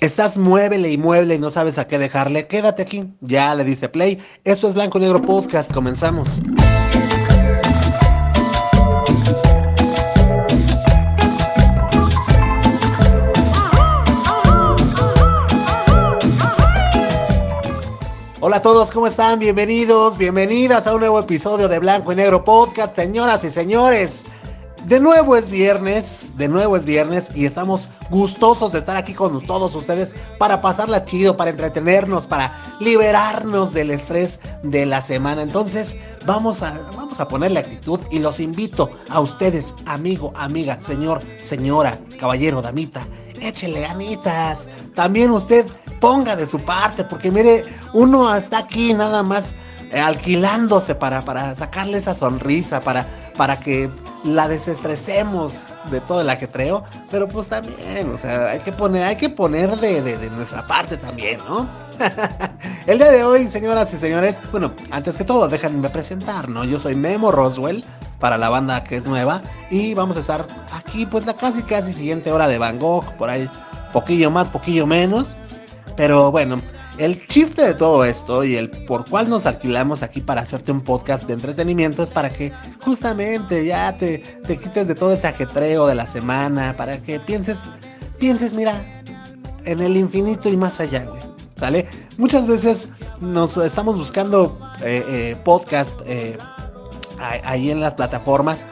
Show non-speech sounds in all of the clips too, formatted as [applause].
Estás muévele y mueble y no sabes a qué dejarle. Quédate aquí. Ya le diste play. Esto es Blanco y Negro Podcast. Comenzamos. Hola a todos, ¿cómo están? Bienvenidos, bienvenidas a un nuevo episodio de Blanco y Negro Podcast, señoras y señores. De nuevo es viernes, de nuevo es viernes y estamos gustosos de estar aquí con todos ustedes para pasarla chido, para entretenernos, para liberarnos del estrés de la semana. Entonces, vamos a, vamos a ponerle actitud y los invito a ustedes, amigo, amiga, señor, señora, caballero, damita, échele ganitas. También usted ponga de su parte, porque mire, uno está aquí nada más alquilándose para, para sacarle esa sonrisa, para, para que la desestresemos de todo el ajetreo, pero pues también, o sea, hay que poner, hay que poner de, de, nuestra parte también, ¿no? [laughs] el día de hoy, señoras y señores, bueno, antes que todo, déjenme presentar, ¿no? Yo soy Memo Roswell, para la banda que es nueva, y vamos a estar aquí, pues la casi, casi siguiente hora de Van Gogh, por ahí, poquillo más, poquillo menos, pero bueno, el chiste de todo esto y el por cual nos alquilamos aquí para hacerte un podcast de entretenimiento es para que justamente ya te, te quites de todo ese ajetreo de la semana, para que pienses, pienses, mira, en el infinito y más allá, güey. ¿Sale? Muchas veces nos estamos buscando eh, eh, podcast eh, ahí en las plataformas,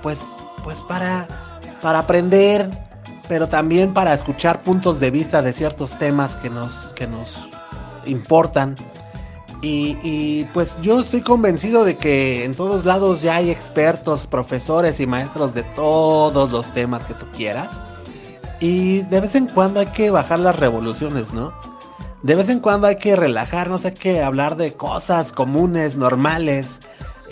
pues, pues para, para aprender, pero también para escuchar puntos de vista de ciertos temas que nos, que nos importan. Y, pues yo estoy convencido de que en todos lados ya hay expertos, profesores y maestros de todos los temas que tú quieras. Y de vez en cuando hay que bajar las revoluciones, ¿no? De vez en cuando hay que relajarnos, hay que hablar de cosas comunes, normales.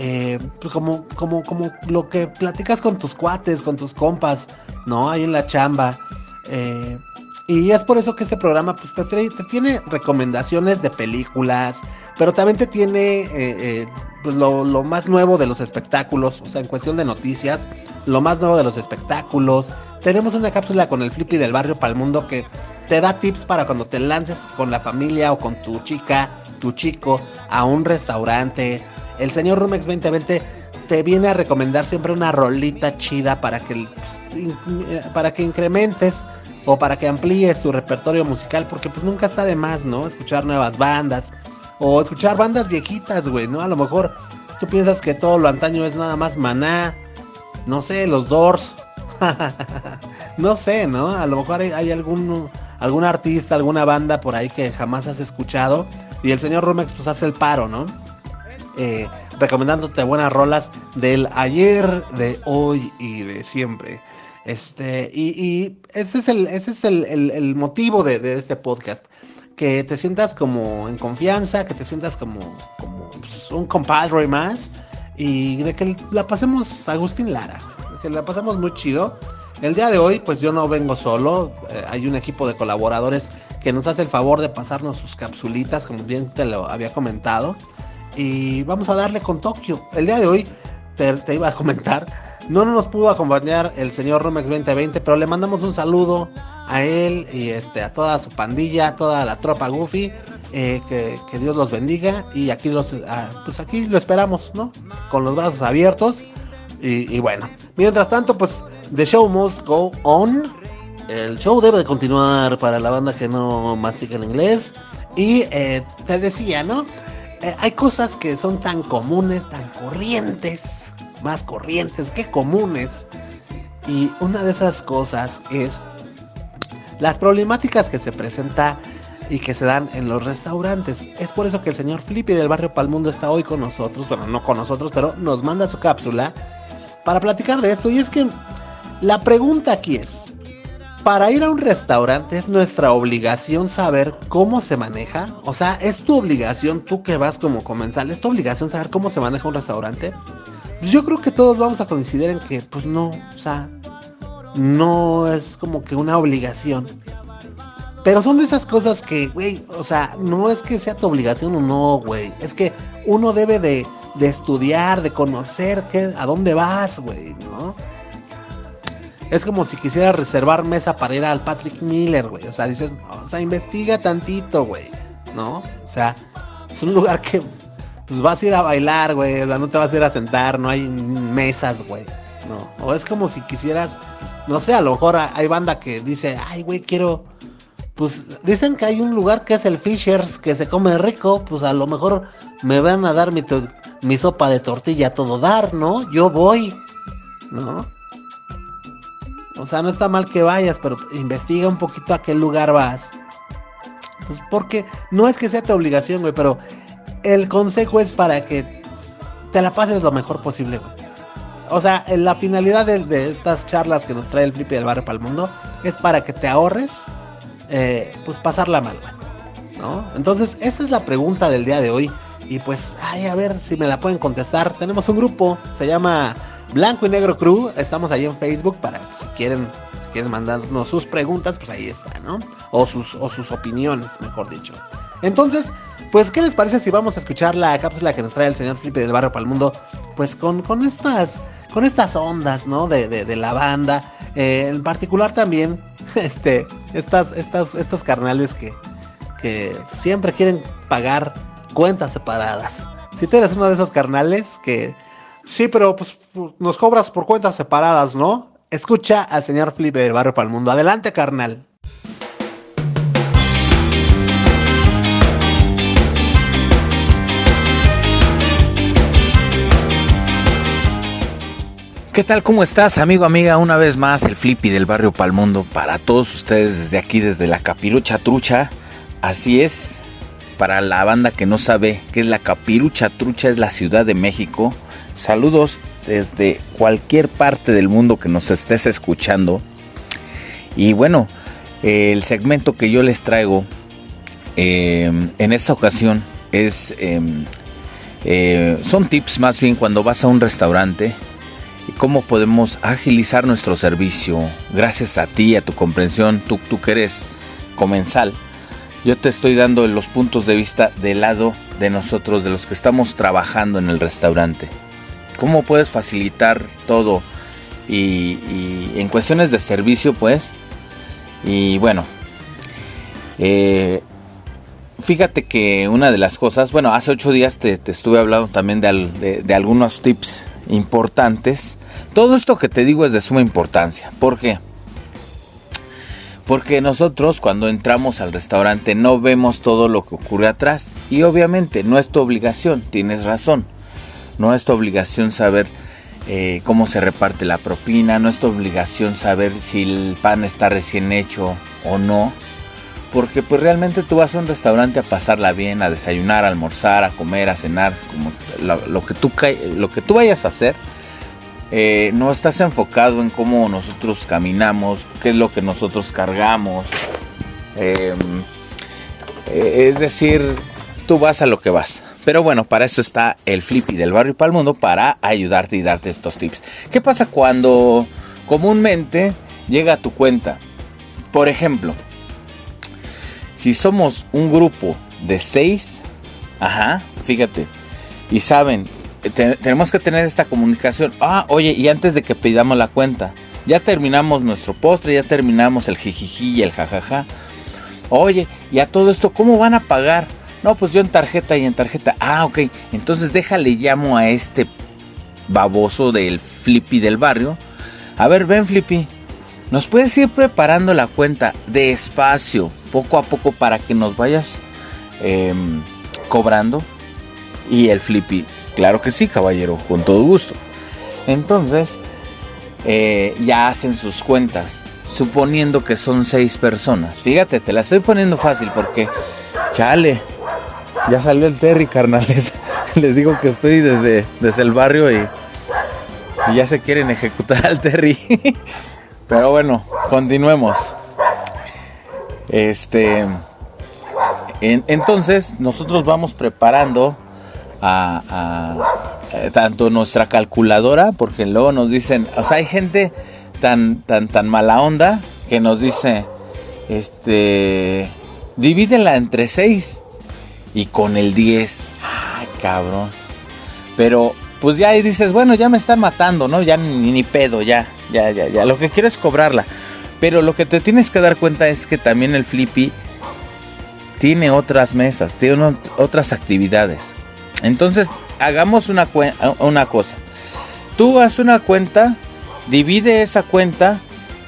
Eh, pues como, como, como lo que platicas con tus cuates, con tus compas, ¿no? Ahí en la chamba. Eh, y es por eso que este programa pues, te, tiene recomendaciones de películas, pero también te tiene eh, pues, lo, más nuevo de los espectáculos, o sea, en cuestión de noticias, lo más nuevo de los espectáculos. Tenemos una cápsula con el Flippy del barrio para el mundo que te da tips para cuando te lances con la familia o con tu chica, tu chico, a un restaurante. El señor Rumex 2020 te viene a recomendar siempre una rolita chida para que, pues, para que incrementes o para que amplíes tu repertorio musical, porque pues nunca está de más, ¿no? Escuchar nuevas bandas o escuchar bandas viejitas, güey, ¿no? A lo mejor tú piensas que todo lo antaño es nada más maná, no sé, los Doors, [laughs] no sé, ¿no? A lo mejor hay, algún, algún artista, alguna banda por ahí que jamás has escuchado y el señor Rumex pues hace el paro, ¿no? Eh, recomendándote buenas rolas del ayer, de hoy y de siempre. Este, y, ese es el, ese es el, motivo de, este podcast. Que te sientas como en confianza, que te sientas como, como pues, un compadre más. Y de que la pasemos Agustín Lara. Que la pasemos muy chido. El día de hoy, pues yo no vengo solo. Eh, hay un equipo de colaboradores que nos hace el favor de pasarnos sus capsulitas, como bien te lo había comentado y vamos a darle con Tokio. El día de hoy te, iba a comentar, no nos pudo acompañar el señor Romex 2020, pero le mandamos un saludo a él y este, a toda su pandilla, a toda la tropa Goofy. Eh, que, Dios los bendiga y aquí los ah, pues aquí lo esperamos, ¿no? Con los brazos abiertos y, y, bueno, mientras tanto pues the show must go on. El show debe de continuar para la banda que no mastica en inglés y eh, te decía, ¿no? Eh, hay cosas que son tan comunes, tan corrientes, más corrientes que comunes. Y una de esas cosas es las problemáticas que se presenta y que se dan en los restaurantes. Es por eso que el señor Flippy del barrio Palmundo está hoy con nosotros, bueno, no con nosotros, pero nos manda su cápsula para platicar de esto. Y es que la pregunta aquí es, para ir a un restaurante es nuestra obligación saber cómo se maneja. O sea, es tu obligación, tú que vas como comensal, es tu obligación saber cómo se maneja un restaurante. Pues yo creo que todos vamos a coincidir en que, pues no, o sea, no es como que una obligación. Pero son de esas cosas que, güey, o sea, no es que sea tu obligación o no, güey. Es que uno debe de, de estudiar, de conocer qué, a dónde vas, güey, ¿no? Es como si quisieras reservar mesa para ir al Patrick Miller, güey. O sea, dices, o sea, investiga tantito, güey. ¿No? O sea, es un lugar que pues vas a ir a bailar, güey. O sea, no te vas a ir a sentar, no hay mesas, güey. No. O es como si quisieras, no sé, a lo mejor hay banda que dice, ay, güey, quiero. Pues dicen que hay un lugar que es el Fishers que se come rico. Pues a lo mejor me van a dar mi, mi sopa de tortilla a todo dar, ¿no? Yo voy, ¿no? O sea, no está mal que vayas, pero investiga un poquito a qué lugar vas. Pues porque no es que sea tu obligación, güey, pero el consejo es para que te la pases lo mejor posible, güey. O sea, la finalidad de, estas charlas que nos trae el Flippy del Barrio para el Mundo es para que te ahorres, eh, pues pasarla mal, güey. ¿No? Entonces, esa es la pregunta del día de hoy. Y pues, ay, a ver si me la pueden contestar. Tenemos un grupo, se llama Blanco y Negro Crew. Estamos ahí en Facebook para si quieren, si quieren mandarnos sus preguntas, pues ahí está, ¿no? O sus, o sus opiniones, mejor dicho. Entonces, pues, ¿qué les parece si vamos a escuchar la cápsula que nos trae el señor Felipe del Barrio para el Mundo? Pues con, con estas. Con estas ondas, ¿no? De, de, la banda. Eh, en particular también. [laughs] Este. Estas. Estas. Estos carnales que. Que siempre quieren pagar cuentas separadas. Si tú eres uno de esos carnales que Sí, pero pues nos cobras por cuentas separadas, ¿no? Escucha al señor Felipe del Barrio para Mundo. Adelante, carnal. ¿Qué tal? ¿Cómo estás, amigo, amiga? Una vez más, el Flippy del Barrio Palmundo para todos ustedes desde aquí, desde la Capirucha Trucha. Así es, para la banda que no sabe qué es la Capirucha Trucha, es la Ciudad de México. Saludos desde cualquier parte del mundo que nos estés escuchando. Y bueno, el segmento que yo les traigo em, en esta ocasión es em, eh, son tips más bien cuando vas a un restaurante y cómo podemos agilizar nuestro servicio gracias a ti, a tu comprensión, tú, tú que eres comensal. Yo te estoy dando los puntos de vista del lado de nosotros, de los que estamos trabajando en el restaurante cómo puedes facilitar todo. Y, en cuestiones de servicio pues y bueno eh, fíjate que una de las cosas bueno hace ocho días te, estuve hablando también de, de, algunos tips importantes. Todo esto que te digo es de suma importancia. ¿por qué? porque nosotros cuando entramos al restaurante no vemos todo lo que ocurre atrás. Y obviamente no es tu obligación tienes razón no es tu obligación saber eh, cómo se reparte la propina, no es tu obligación saber si el pan está recién hecho o no. Porque pues realmente tú vas a un restaurante a pasarla bien, a desayunar, a almorzar, a comer, a cenar, como lo, que, tú, lo que tú vayas a hacer. Eh, no estás enfocado en cómo nosotros caminamos, qué es lo que nosotros cargamos. Em, eh, es decir, tú vas a lo que vas. Pero bueno, para eso está el Flippy del barrio para el mundo para ayudarte y darte estos tips. ¿Qué pasa cuando comúnmente llega a tu cuenta? Por ejemplo, si somos un grupo de seis, ajá, fíjate, y saben, tenemos que tener esta comunicación. Ah, oye, y antes de que pidamos la cuenta, ya terminamos nuestro postre, ya terminamos el jijiji y el jajaja. Oye, y a todo esto, ¿cómo van a pagar? No, pues yo en tarjeta y en tarjeta. Ah, ok. Entonces déjale llamo a este baboso del Flippy del barrio. A ver, ven Flippy. ¿Nos puedes ir preparando la cuenta despacio, poco a poco, para que nos vayas em, cobrando? Y el Flippy, claro que sí, caballero, con todo gusto. Entonces, eh, ya hacen sus cuentas, suponiendo que son seis personas. Fíjate, te la estoy poniendo fácil porque, chale, ya salió el Terry, carnales. [laughs] Les digo que estoy desde, desde el barrio y, ya se quieren ejecutar al Terry. [laughs] Pero bueno, continuemos. Este. entonces, nosotros vamos preparando a, eh, tanto nuestra calculadora, porque luego nos dicen, o sea, hay gente tan, tan, tan mala onda que nos dice, este, divídela entre seis y con el 10. Ay, cabrón. Pero pues ya ahí dices, bueno, ya me están matando, ¿no? Ya ni, pedo, ya. ya, ya, ya. Lo que quiero es cobrarla. Pero lo que te tienes que dar cuenta es que también el Flippy tiene otras mesas, tiene otras actividades. Entonces, hagamos una, una cosa. Tú haz una cuenta, divide esa cuenta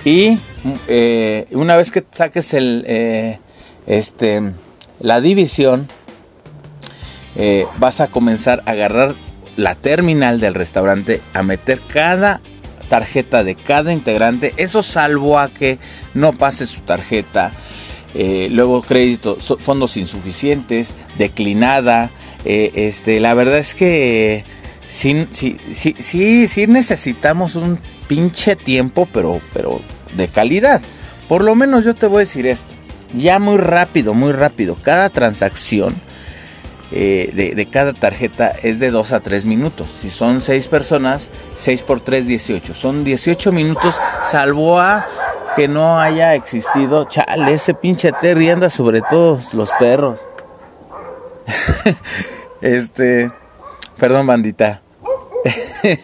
y eh, una vez que saques el, eh, este, la división, eh, vas a comenzar a agarrar la terminal del restaurante, a meter cada tarjeta de cada integrante, eso salvo a que no pase su tarjeta, luego crédito, fondos insuficientes, declinada, este, la verdad es que sí, sí, sí, sí, sí necesitamos un pinche tiempo, pero, pero de calidad. Por lo menos yo te voy a decir esto. Ya muy rápido, muy rápido. Cada transacción eh, de, cada tarjeta es de 2 a 3 minutos. Si son 6 personas, 6 por 3, 18. Son 18 minutos, salvo a que no haya existido. Chale, ese pinche Terry anda sobre todos los perros. [laughs] este, perdón, bandita. [laughs]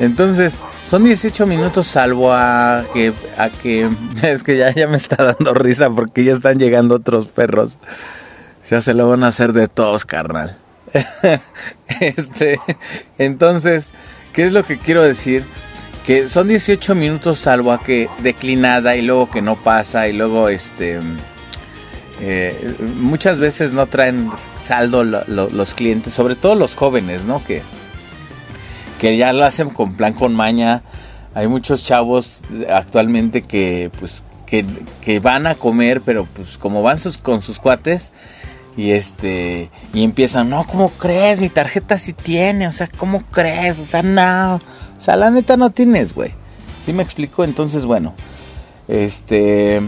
Entonces, son 18 minutos salvo a que, a que, [laughs] es que ya, ya me está dando risa porque ya están llegando otros perros. Ya se lo van a hacer de todos, carnal. [laughs] este, entonces, ¿qué es lo que quiero decir? Que son 18 minutos salvo a que declinada y luego que no pasa y luego este... Eh, muchas veces no traen saldo los clientes, sobre todo los jóvenes, ¿no? Que, que ya lo hacen con plan con maña. Hay muchos chavos actualmente que pues que, van a comer, pero pues como van sus, con sus cuates y este y empiezan, "No, ¿cómo crees? Mi tarjeta sí tiene, o sea, ¿cómo crees? O sea, no. O sea, la neta no tienes, güey." ¿Sí me explico? Entonces, bueno, este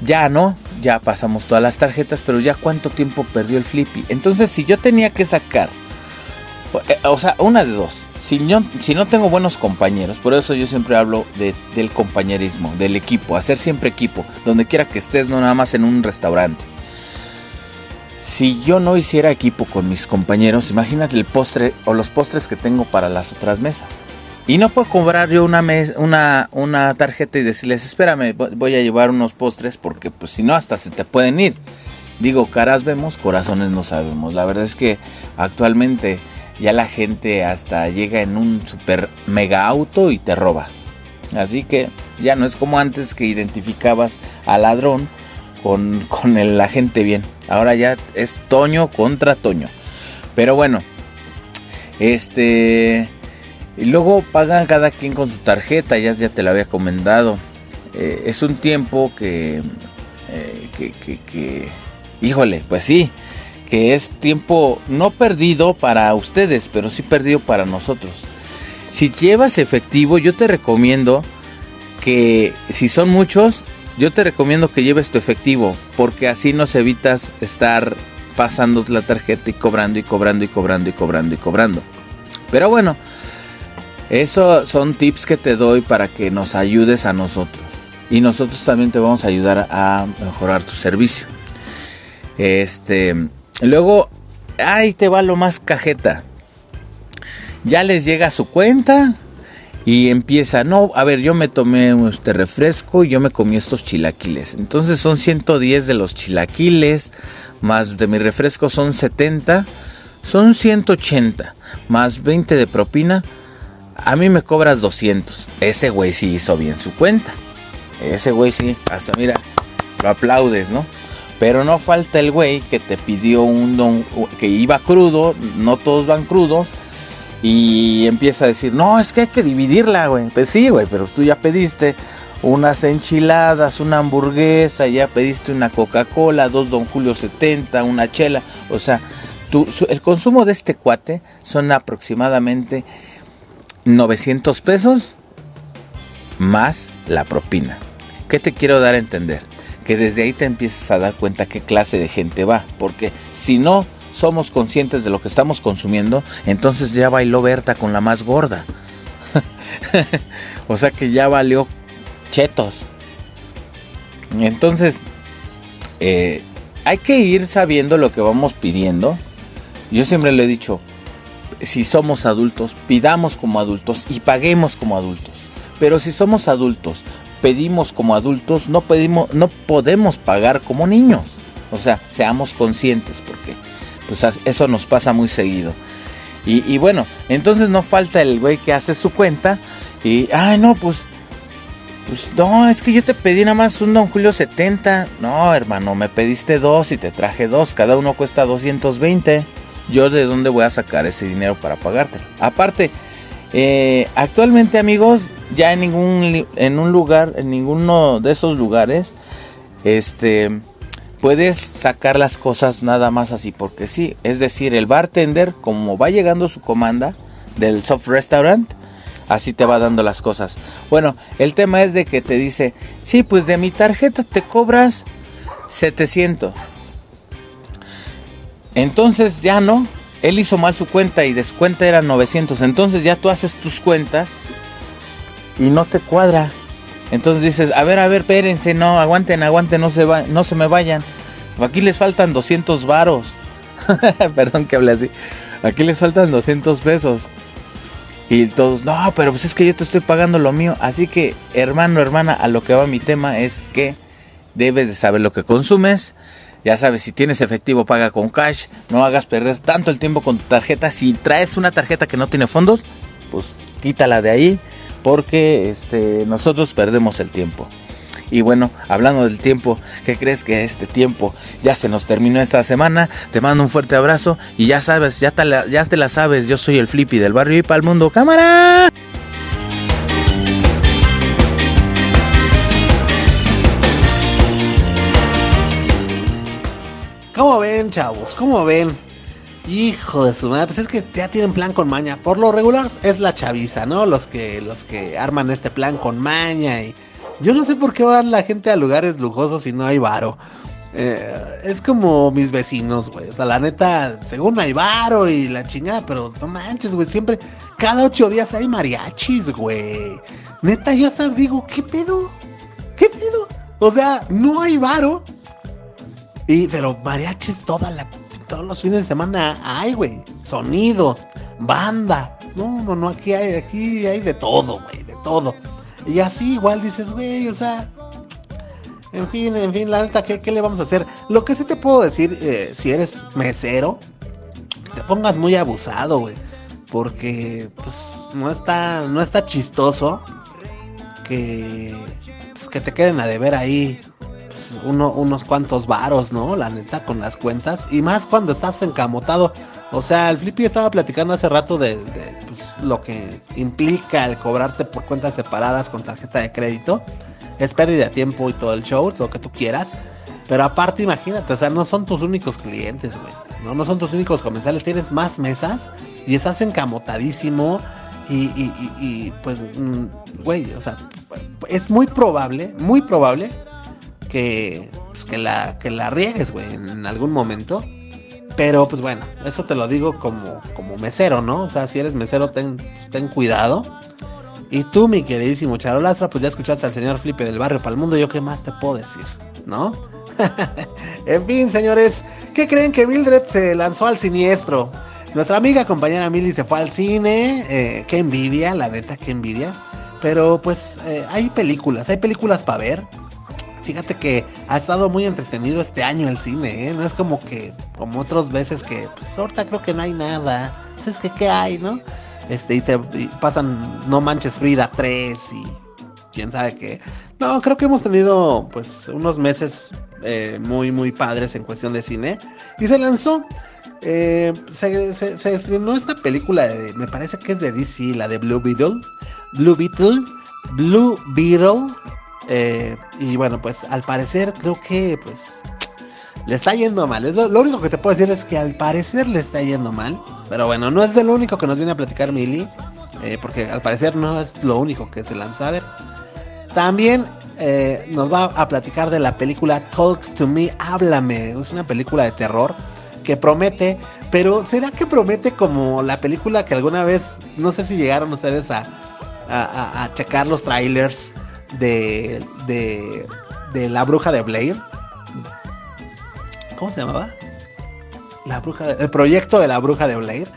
ya no, ya pasamos todas las tarjetas, pero ya cuánto tiempo perdió el Flippy. Entonces, si yo tenía que sacar eh, o sea, una de dos. Si, si no tengo buenos compañeros, por eso yo siempre hablo de, del compañerismo, del equipo, hacer siempre equipo, donde quiera que estés, no nada más en un restaurante. Si yo no hiciera equipo con mis compañeros, imagínate el postre o los postres que tengo para las otras mesas. Y no puedo cobrar yo una, una, una tarjeta y decirles, espérame, voy a llevar unos postres porque pues si no hasta se te pueden ir. Digo, caras vemos, corazones no sabemos. La verdad es que actualmente ya la gente hasta llega en un super mega auto y te roba. Así que ya no es como antes que identificabas al ladrón con, con el, la gente bien. Ahora ya es Toño contra Toño. Pero bueno, este... Y luego pagan cada quien con su tarjeta, ya, ya te lo había comentado. Eh, es un tiempo que, eh, que, que, que, híjole, pues sí, que es tiempo no perdido para ustedes, pero sí perdido para nosotros. Si llevas efectivo, yo te recomiendo que si son muchos, yo te recomiendo que lleves tu efectivo, porque así nos evitas estar pasando la tarjeta y cobrando y cobrando y cobrando y cobrando y cobrando. Pero bueno, eso son tips que te doy para que nos ayudes a nosotros. Y nosotros también te vamos a ayudar a mejorar tu servicio. Este, Luego, ahí te va lo más cajeta. Ya les llega su cuenta y empieza, no, a ver, yo me tomé este refresco y yo me comí estos chilaquiles. Entonces son 110 de los chilaquiles, más de mi refresco son 70, son 180, más 20 de propina. A mí me cobras 200. Ese güey sí hizo bien su cuenta. Ese güey sí, hasta mira, lo aplaudes, ¿no? Pero no falta el güey que te pidió un don, que iba crudo, no todos van crudos, y empieza a decir, no, es que hay que dividirla, güey. Pues sí, güey, pero tú ya pediste unas enchiladas, una hamburguesa, ya pediste una Coca-Cola, dos Don Julio 70, una chela. O sea, el consumo de este cuate son aproximadamente 900 pesos más la propina. ¿Qué te quiero dar a entender? que desde ahí te empiezas a dar cuenta qué clase de gente va. Porque si no somos conscientes de lo que estamos consumiendo, entonces ya bailó Berta con la más gorda. [laughs] o sea que ya valió chetos. Entonces, eh, hay que ir sabiendo lo que vamos pidiendo. Yo siempre le he dicho, si somos adultos, pidamos como adultos y paguemos como adultos. Pero si somos adultos, pedimos como adultos, no pedimos, no podemos pagar como niños. O sea, seamos conscientes porque pues eso nos pasa muy seguido. Y, bueno, entonces no falta el güey que hace su cuenta y, ay no, pues, pues no, es que yo te pedí nada más un Don Julio 70. No, hermano, me pediste dos y te traje dos, cada uno cuesta 220. Yo de dónde voy a sacar ese dinero para pagarte. Aparte, eh, actualmente amigos, ya en ningún en un lugar, en ninguno de esos lugares, este puedes sacar las cosas nada más así porque sí. Es decir, el bartender, como va llegando su comanda del soft restaurant, así te va dando las cosas. Bueno, el tema es de que te dice, sí, pues de mi tarjeta te cobras 700. Entonces ya no, él hizo mal su cuenta y descuenta era 900. Entonces ya tú haces tus cuentas y no te cuadra. Entonces dices, a ver, a ver, espérense, no, aguanten, aguanten, no se, va, no se me vayan. Aquí les faltan 200 varos. [laughs] Perdón que hable así. Aquí les faltan 200 pesos. Y todos, no, pero pues es que yo te estoy pagando lo mío. Así que, hermano, hermana, a lo que va mi tema es que debes de saber lo que consumes. Ya sabes, si tienes efectivo, paga con cash. No hagas perder tanto el tiempo con tu tarjeta. Si traes una tarjeta que no tiene fondos, pues quítala de ahí porque este, nosotros perdemos el tiempo. Y bueno, hablando del tiempo, ¿qué crees que este tiempo ya se nos terminó esta semana? Te mando un fuerte abrazo y ya sabes, ya te la, ya te la sabes, yo soy el Flippy del barrio y para el mundo. ¡Cámara! ¿Cómo ven, chavos? ¿Cómo ven? Hijo de su madre, pues es que ya tienen plan con maña. Por lo regular es la chaviza, ¿no? Los que, los que arman este plan con maña y... Yo no sé por qué van la gente a lugares lujosos y no hay varo. Eh, es como mis vecinos, güey. O sea, la neta, según hay varo y la chingada, pero no manches, güey. Siempre, cada ocho días hay mariachis, güey. Neta, yo hasta digo, ¿qué pedo? ¿Qué pedo? O sea, no hay varo. Y, pero mariachis toda la todos los fines de semana hay, güey. Sonido, banda. No, no, no, aquí hay, aquí hay de todo, güey, de todo. Y así igual dices, güey, o sea. En fin, en fin, la neta, ¿qué, le vamos a hacer? Lo que sí te puedo decir, eh, si eres mesero, te pongas muy abusado, güey. Porque, pues, no está, no está chistoso que, pues, que te queden a deber ahí pues, uno, unos cuantos varos, ¿no? La neta, con las cuentas. Y más cuando estás encamotado. O sea, el Flippy estaba platicando hace rato de, pues, lo que implica el cobrarte por cuentas separadas con tarjeta de crédito. Es pérdida de tiempo y todo el show, lo que tú quieras. Pero aparte, imagínate, o sea, no son tus únicos clientes, güey. No, no son tus únicos comensales. Tienes más mesas y estás encamotadísimo. Y, y, pues, mm, güey, o sea, es muy probable, muy probable que, pues, que, la, que la riegues, güey, en algún momento. Pero pues bueno, eso te lo digo como, como mesero, ¿no? O sea, si eres mesero, ten, ten cuidado. Y tú, mi queridísimo Charolastra, pues ya escuchaste al señor Flipe del barrio para el mundo. ¿Yo qué más te puedo decir? ¿No? [laughs] en fin, señores, ¿qué creen que Mildred se lanzó al siniestro? Nuestra amiga compañera Milly se fue al cine. Eh, qué envidia, la neta, qué envidia. Pero pues eh, hay películas, hay películas para ver. Fíjate que ha estado muy entretenido este año el cine, ¿eh? No es como que, como otras veces que, pues ahorita creo que no hay nada. Pues es ¿qué hay, no? Este, y te pasan No Manches Frida 3 y quién sabe qué. No, creo que hemos tenido, pues, unos meses eh, muy, muy padres en cuestión de cine. Y se lanzó. Eh, se, se, estrenó esta película de, me parece que es de DC, la de Blue Beetle. Blue Beetle. Blue Beetle. Eh, y bueno, pues al parecer creo que pues le está yendo mal. lo, único que te puedo decir es que al parecer le está yendo mal. Pero bueno, no es de lo único que nos viene a platicar Milly. Eh, porque al parecer no es lo único que se lanza a ver. También eh, nos va a platicar de la película Talk to Me, Háblame. Es una película de terror que promete. Pero ¿será que promete como la película que alguna vez, no sé si llegaron ustedes a, a checar los trailers? De, de, de la bruja de Blair. ¿Cómo se llamaba? La bruja, el proyecto de la bruja de Blair.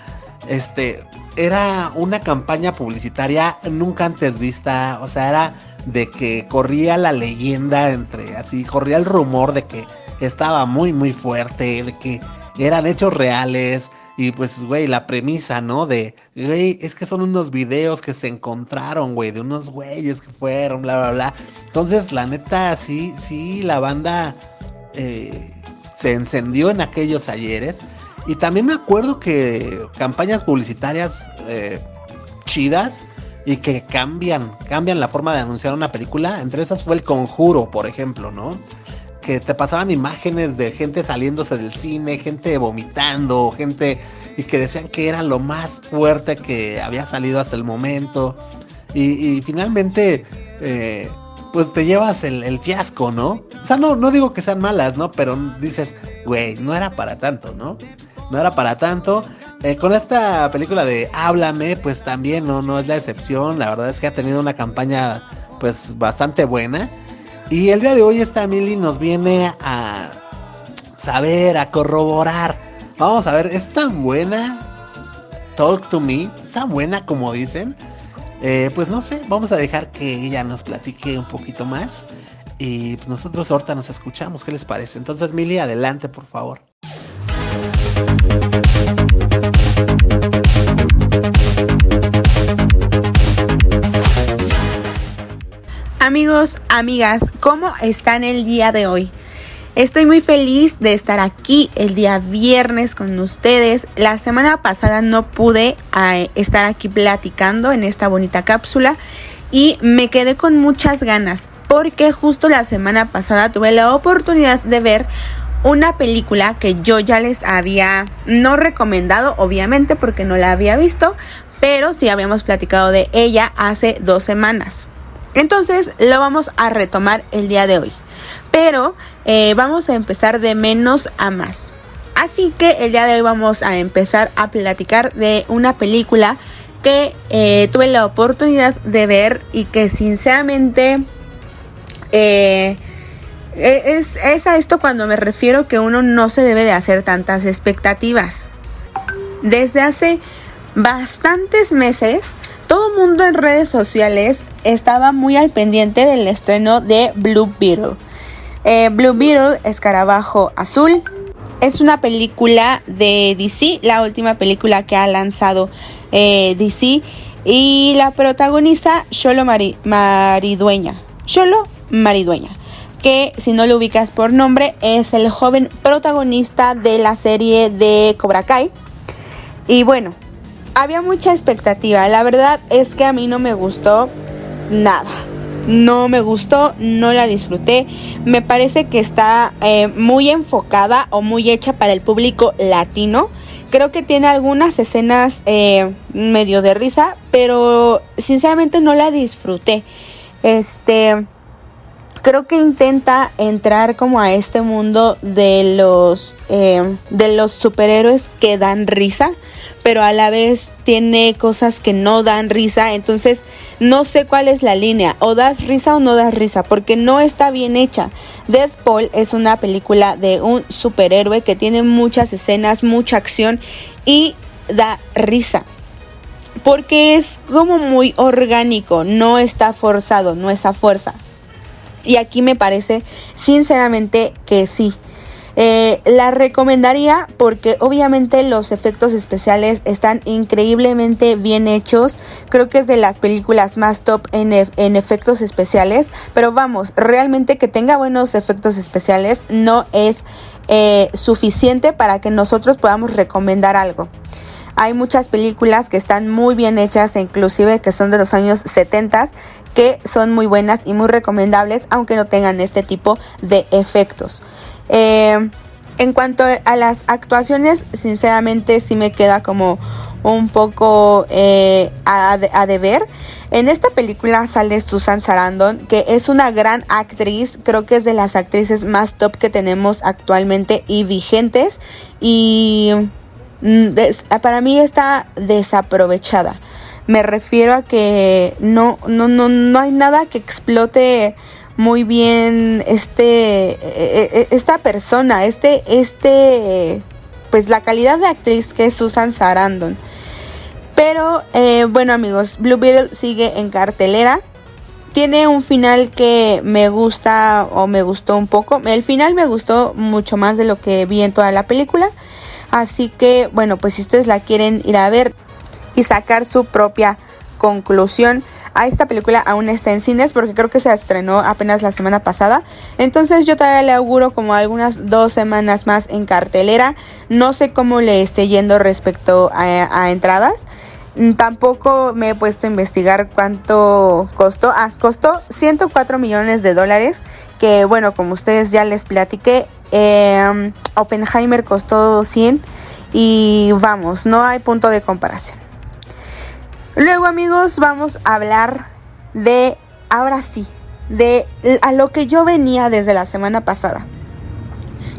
Este, era una campaña publicitaria nunca antes vista, o sea, era de que corría la leyenda entre, así, corría el rumor de que estaba muy, muy fuerte, de que eran hechos reales. Y pues, güey, la premisa, ¿no? De, güey, es que son unos videos que se encontraron, güey, de unos güeyes que fueron, bla, bla, bla. Entonces, la neta, sí, sí, la banda eh, se encendió en aquellos ayeres. Y también me acuerdo que campañas publicitarias eh, chidas y que cambian, cambian la forma de anunciar una película. Entre esas fue El Conjuro, por ejemplo, ¿no? Que te pasaban imágenes de gente saliéndose del cine, gente vomitando, gente y que decían que era lo más fuerte que había salido hasta el momento. Y, finalmente, eh, pues te llevas el, fiasco, ¿no? O sea, no, no digo que sean malas, ¿no? Pero dices, güey, no era para tanto, ¿no? No era para tanto. Eh, con esta película de Háblame, pues también no, no es la excepción. La verdad es que ha tenido una campaña pues bastante buena. Y el día de hoy esta Milly nos viene a saber, a corroborar. Vamos a ver, ¿es tan buena? Talk to me, ¿es tan buena como dicen? Eh, pues no sé, vamos a dejar que ella nos platique un poquito más. Y pues nosotros ahorita nos escuchamos, ¿qué les parece? Entonces, Mili, adelante, por favor. Amigos, amigas, ¿cómo están el día de hoy? Estoy muy feliz de estar aquí el día viernes con ustedes. La semana pasada no pude eh, estar aquí platicando en esta bonita cápsula y me quedé con muchas ganas porque justo la semana pasada tuve la oportunidad de ver una película que yo ya les había no recomendado, obviamente porque no la había visto, pero sí habíamos platicado de ella hace dos semanas. Entonces lo vamos a retomar el día de hoy. Pero eh, vamos a empezar de menos a más. Así que el día de hoy vamos a empezar a platicar de una película que eh, tuve la oportunidad de ver y que sinceramente eh, e-, es, es a esto cuando me refiero que uno no se debe de hacer tantas expectativas. Desde hace bastantes meses todo el mundo en redes sociales estaba muy al pendiente del estreno de Blue Beetle. Eh, Blue Beetle, Escarabajo Azul, es una película de DC, la última película que ha lanzado eh, DC. Y la protagonista, Sholo Maridueña. Sholo Maridueña. Que si no lo ubicas por nombre, es el joven protagonista de la serie de Cobra Kai. Y bueno, había mucha expectativa. La verdad es que a mí no me gustó nada. No me gustó, no la disfruté. Me parece que está eh, muy enfocada o muy hecha para el público latino. Creo que tiene algunas escenas eh, medio de risa, pero sinceramente no la disfruté. Este, creo que intenta entrar como a este mundo de los eh, de los superhéroes que dan risa pero a la vez tiene cosas que no dan risa, entonces no sé cuál es la línea, o das risa o no das risa, porque no está bien hecha. Deadpool es una película de un superhéroe que tiene muchas escenas, mucha acción y da risa. Porque es como muy orgánico, no está forzado, no es a fuerza. Y aquí me parece sinceramente que sí. Eh, la recomendaría porque obviamente los efectos especiales están increíblemente bien hechos. Creo que es de las películas más top en, efectos especiales. Pero vamos, realmente que tenga buenos efectos especiales no es eh, suficiente para que nosotros podamos recomendar algo. Hay muchas películas que están muy bien hechas, inclusive que son de los años 70, que son muy buenas y muy recomendables, aunque no tengan este tipo de efectos. Eh, en cuanto a las actuaciones, sinceramente sí me queda como un poco eh, a, deber. En esta película sale Susan Sarandon, que es una gran actriz, creo que es de las actrices más top que tenemos actualmente y vigentes. Y mm, para mí está desaprovechada. Me refiero a que no, no, no, no hay nada que explote muy bien este e, e, e, esta persona, este este pues la calidad de actriz que es Susan Sarandon. Pero eh, bueno amigos, Blue Beetle sigue en cartelera. Tiene un final que me gusta o me gustó un poco. El final me gustó mucho más de lo que vi en toda la película. Así que bueno, pues si ustedes la quieren ir a ver y sacar su propia conclusión, a esta película aún está en cines porque creo que se estrenó apenas la semana pasada. Entonces yo todavía le auguro como algunas dos semanas más en cartelera. No sé cómo le esté yendo respecto a, entradas. Mm, tampoco me he puesto a investigar cuánto costó. Ah, costó 104 millones de dólares. Que bueno, como ustedes ya les platiqué, em, Oppenheimer costó 100. Y vamos, no hay punto de comparación. Luego amigos vamos a hablar de, ahora sí, de a lo que yo venía desde la semana pasada.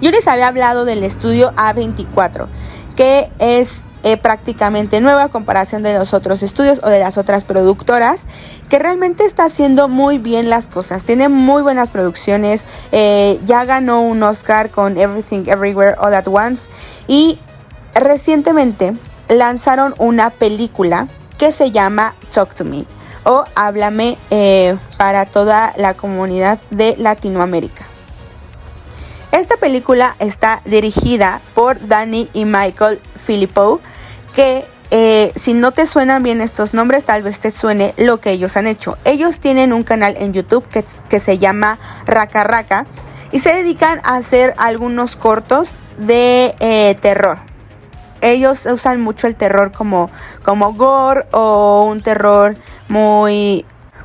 Yo les había hablado del estudio A24, que es eh, prácticamente nueva a comparación de los otros estudios o de las otras productoras, que realmente está haciendo muy bien las cosas. Tiene muy buenas producciones. Eh, ya ganó un Oscar con Everything Everywhere All at Once. Y recientemente lanzaron una película que se llama Talk to Me o Háblame eh, para toda la comunidad de Latinoamérica. Esta película está dirigida por Danny y Michael Filippo, que eh, si no te suenan bien estos nombres, tal vez te suene lo que ellos han hecho. Ellos tienen un canal en YouTube que, que se llama Raka Raka y se dedican a hacer algunos cortos de eh, terror ellos usan mucho el terror como, como gore o un terror muy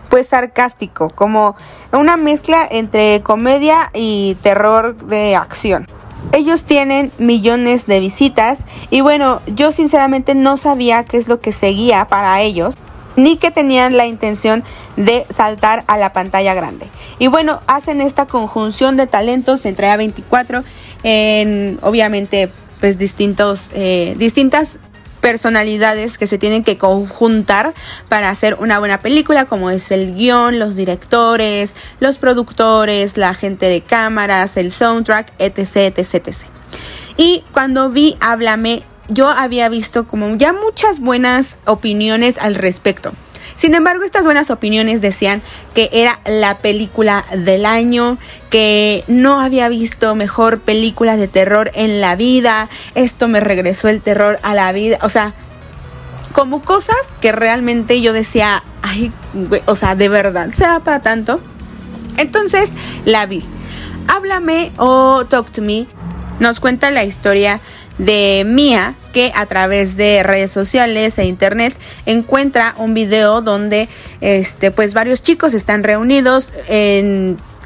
pues sarcástico, como una mezcla entre comedia y terror de acción. Ellos tienen millones de visitas y bueno, yo sinceramente no sabía qué es lo que seguía para ellos, ni que tenían la intención de saltar a la pantalla grande. Y bueno, hacen esta conjunción de talentos entre A24 en obviamente pues distintos, eh, distintas personalidades que se tienen que conjuntar para hacer una buena película, como es el guion, los directores, los productores, la gente de cámaras, el soundtrack, etc, etc, etc. Y cuando vi Háblame, yo había visto como ya muchas buenas opiniones al respecto. Sin embargo, estas buenas opiniones decían que era la película del año, que no había visto mejor película de terror en la vida, esto me regresó el terror a la vida, o sea, como cosas que realmente yo decía, ay, o sea, de verdad, ¿será para tanto? Entonces la vi. Háblame o Talk to Me nos cuenta la historia de Mia a través de redes sociales e internet encuentra un video donde este pues varios chicos están reunidos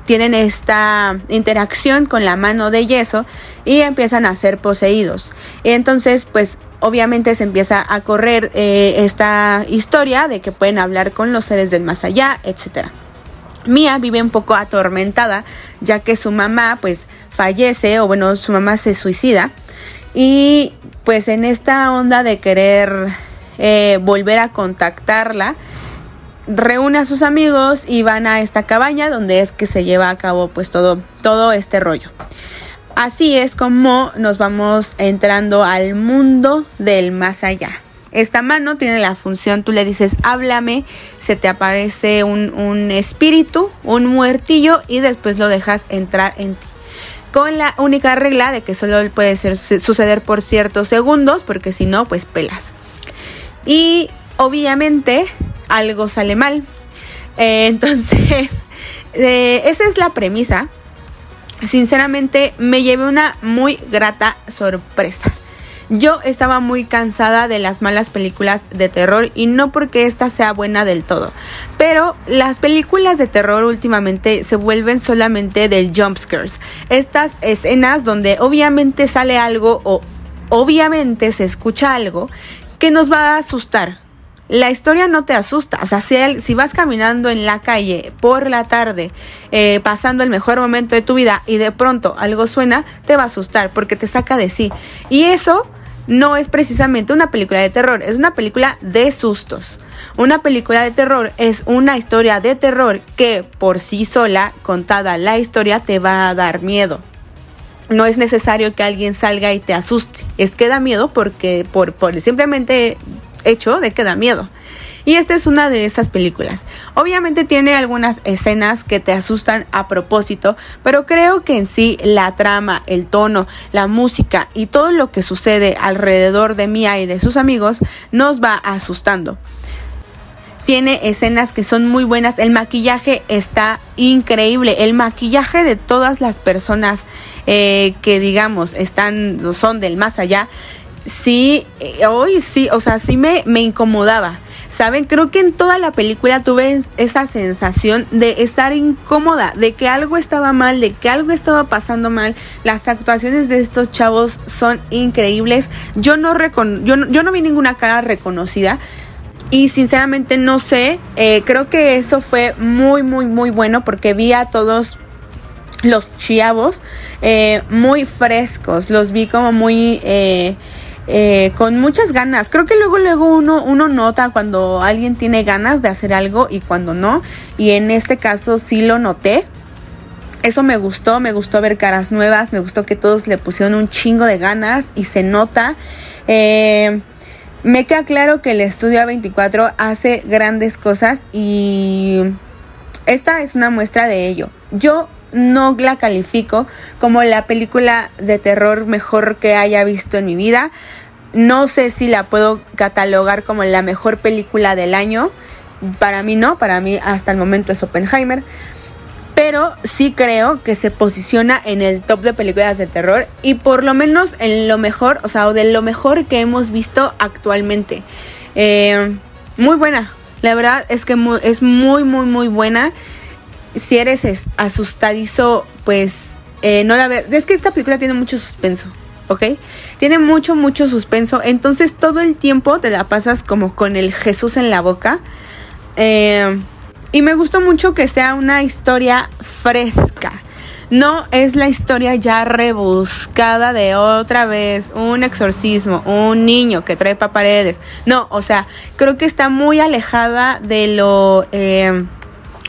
tienen esta interacción con la mano de yeso y empiezan a ser poseídos. Y entonces, pues obviamente se empieza a correr eh, esta historia de que pueden hablar con los seres del más allá, etc. Mia vive un poco atormentada ya que su mamá pues fallece o bueno, su mamá se suicida y pues en esta onda de querer eh, volver a contactarla, reúne a sus amigos y van a esta cabaña donde es que se lleva a cabo pues todo, todo este rollo. Así es como nos vamos entrando al mundo del más allá. Esta mano tiene la función, tú le dices, háblame, se te aparece un, un espíritu, un muertillo y después lo dejas entrar en ti con la única regla de que solo puede ser, suceder por ciertos segundos, porque si no, pues pelas. Y obviamente algo sale mal. Eh, [laughs] entonces, eh, esa es la premisa. Sinceramente, me llevé una muy grata sorpresa. Yo estaba muy cansada de las malas películas de terror y no porque esta sea buena del todo, pero las películas de terror últimamente se vuelven solamente del jumpscares. Estas escenas donde obviamente sale algo o obviamente se escucha algo que nos va a asustar. La historia no te asusta, o sea, si, vas caminando en la calle por la tarde, eh, pasando el mejor momento de tu vida y de pronto algo suena, te va a asustar porque te saca de sí. Y eso no es precisamente una película de terror, es una película de sustos. Una película de terror es una historia de terror que por sí sola, contada la historia, te va a dar miedo. No es necesario que alguien salga y te asuste. Es que da miedo porque por, por simplemente hecho de que da miedo. Y esta es una de esas películas. Obviamente tiene algunas escenas que te asustan a propósito, pero creo que en sí la trama, el tono, la música y todo lo que sucede alrededor de Mia y de sus amigos nos va asustando. Tiene escenas que son muy buenas. El maquillaje está increíble. El maquillaje de todas las personas eh, que digamos están, son del más allá. Sí, eh, hoy sí, o sea, sí me, me incomodaba ¿Saben? Creo que en toda la película tuve esa sensación de estar incómoda, de que algo estaba mal, de que algo estaba pasando mal. Las actuaciones de estos chavos son increíbles. Yo no, yo yo no vi ninguna cara reconocida. Y sinceramente no sé, eh, creo que eso fue muy, muy, muy bueno porque vi a todos los chavos eh, muy frescos, los vi como muy... eh, con muchas ganas. Creo que luego, luego uno, uno nota cuando alguien tiene ganas de hacer algo y cuando no. Y en este caso sí lo noté. Eso me gustó, me gustó ver caras nuevas, me gustó que todos le pusieron un chingo de ganas y se nota. Eh, me queda claro que el estudio A24 hace grandes cosas y esta es una muestra de ello. Yo no la califico como la película de terror mejor que haya visto en mi vida. No sé si la puedo catalogar como la mejor película del año. Para mí no, para mí hasta el momento es Oppenheimer. Pero sí creo que se posiciona en el top de películas de terror y por lo menos en lo mejor, o sea, de lo mejor que hemos visto actualmente. Eh, muy buena, la verdad es que es muy, muy, muy buena si eres asustadizo, pues eh, no la veas. Es que esta película tiene mucho suspenso, ¿ok? Tiene mucho, mucho suspenso. Entonces todo el tiempo te la pasas como con el Jesús en la boca. Eh, y me gustó mucho que sea una historia fresca. No es la historia ya rebuscada de otra vez un exorcismo, un niño que trepa paredes. No, o sea, creo que está muy alejada de lo... Eh,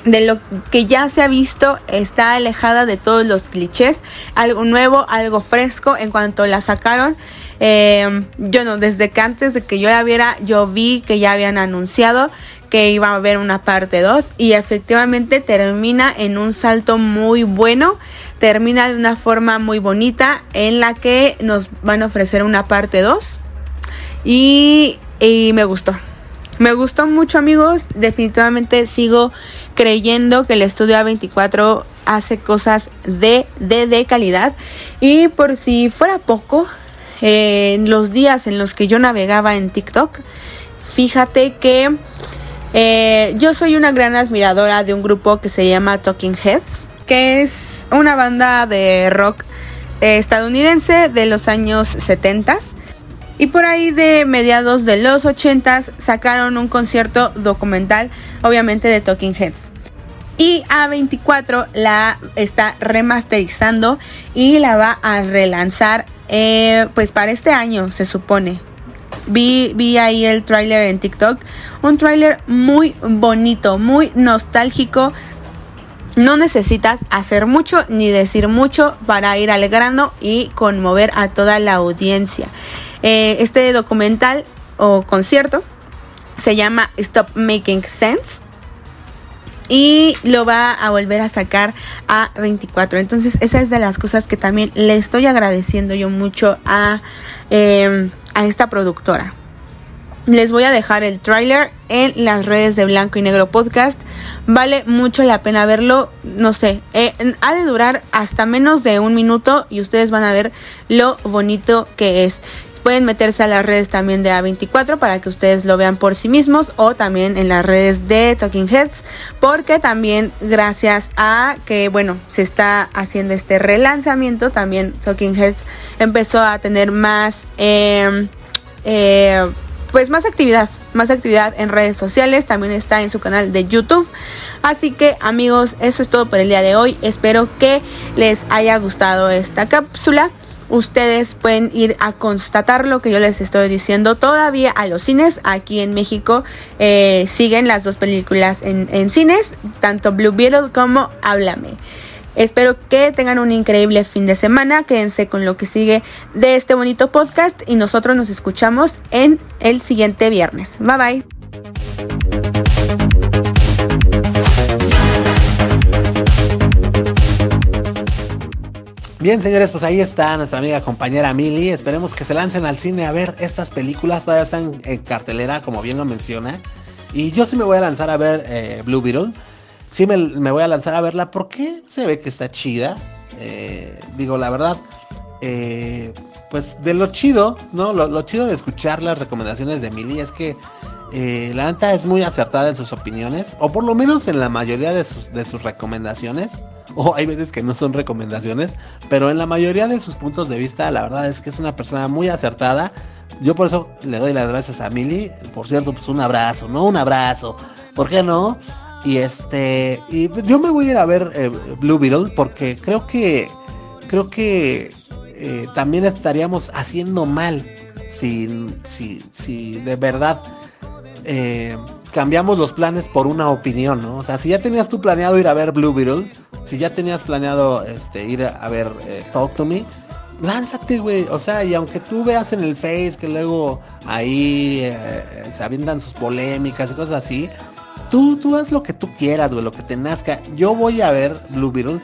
de lo que ya se ha visto, está alejada de todos los clichés, algo nuevo, algo fresco en cuanto la sacaron. Eh, yo no, desde que antes de que yo la viera, yo vi que ya habían anunciado que iba a haber una parte 2 y efectivamente termina en un salto muy bueno, termina de una forma muy bonita en la que nos van a ofrecer una parte 2 y, y me gustó. Me gustó mucho amigos, definitivamente sigo creyendo que el estudio A24 hace cosas de, de, de calidad. Y por si fuera poco, en los días en los que yo navegaba en TikTok, fíjate que eh, yo soy una gran admiradora de un grupo que se llama Talking Heads, que es una banda de rock estadounidense de los años 70 y por ahí de mediados de los 80 sacaron un concierto documental, obviamente de Talking Heads. Y A24 la está remasterizando y la va a relanzar eh, pues para este año, se supone. Vi, vi ahí el tráiler en TikTok. Un tráiler muy bonito, muy nostálgico. No necesitas hacer mucho ni decir mucho para ir al grano y conmover a toda la audiencia. Eh, este documental o concierto se llama Stop Making Sense y lo va a volver a sacar a 24. Entonces, esa es de las cosas que también le estoy agradeciendo yo mucho a, em, a esta productora. Les voy a dejar el tráiler en las redes de Blanco y Negro Podcast. Vale mucho la pena verlo. No sé, eh, ha de durar hasta menos de un minuto y ustedes van a ver lo bonito que es. Pueden meterse a las redes también de A24 para que ustedes lo vean por sí mismos o también en las redes de Talking Heads porque también gracias a que bueno se está haciendo este relanzamiento también Talking Heads empezó a tener más em, eh, pues más actividad más actividad en redes sociales también está en su canal de YouTube. Así que amigos eso es todo por el día de hoy. Espero que les haya gustado esta cápsula ustedes pueden ir a constatar lo que yo les estoy diciendo. Todavía a los cines aquí en México eh, siguen las dos películas en, cines, tanto Blue Beetle como Háblame. Espero que tengan un increíble fin de semana. Quédense con lo que sigue de este bonito podcast y nosotros nos escuchamos en el siguiente viernes. Bye bye. Bien, señores, pues ahí está nuestra amiga compañera Mili. Esperemos que se lancen al cine a ver estas películas. Todavía están en cartelera, como bien lo menciona. Y yo sí me voy a lanzar a ver eh, Blue Beetle. Sí me, voy a lanzar a verla porque se ve que está chida. Eh, digo, la verdad, eh, pues de lo chido, ¿no? Lo, chido de escuchar las recomendaciones de Mili es que la neta es muy acertada en sus opiniones, o por lo menos en la mayoría de sus recomendaciones [laughs] o hay veces que no son recomendaciones, pero en la mayoría de sus puntos de vista, la verdad es que es una persona muy acertada. Yo por eso le doy las gracias a Mili. Por cierto, pues un abrazo, ¿no? Un abrazo. ¿Por qué no? Y este. Y yo me voy a ir a ver eh, Blue Beetle porque creo que. Creo que eh, también estaríamos haciendo mal si, si, si de verdad eh, cambiamos los planes por una opinión, ¿no? O sea, si ya tenías tú planeado ir a ver Blue Beetle, si ya tenías planeado este, ir a, ver eh, Talk to Me, lánzate, güey. O sea, y aunque tú veas en el Face que luego ahí eh, se avientan sus polémicas y cosas así, tú, tú haz lo que tú quieras, güey, lo que te nazca. Yo voy a ver Blue Beetle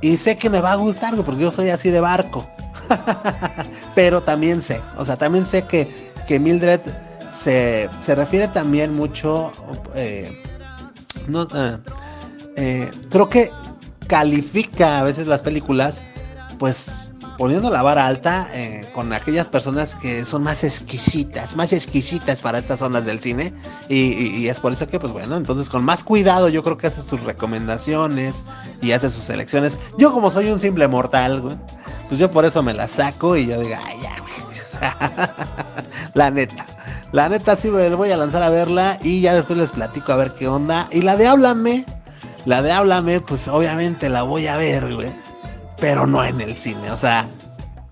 y sé que me va a gustar, güey, porque yo soy así de barco. [laughs] Pero también sé, o sea, también sé que, que Mildred se, refiere también mucho, eh, no, ah, eh, creo que califica a veces las películas, pues poniendo la vara alta eh, con aquellas personas que son más exquisitas, más exquisitas para estas zonas del cine. Y, es por eso que, pues bueno, entonces con más cuidado yo creo que hace sus recomendaciones y hace sus selecciones. Yo como soy un simple mortal, pues yo por eso me la saco y yo digo, ay, ya, [laughs] la neta. La neta sí me voy a lanzar a verla y ya después les platico a ver qué onda. Y la de Háblame, la de Háblame, pues obviamente la voy a ver, güey. Pero no en el cine, o sea,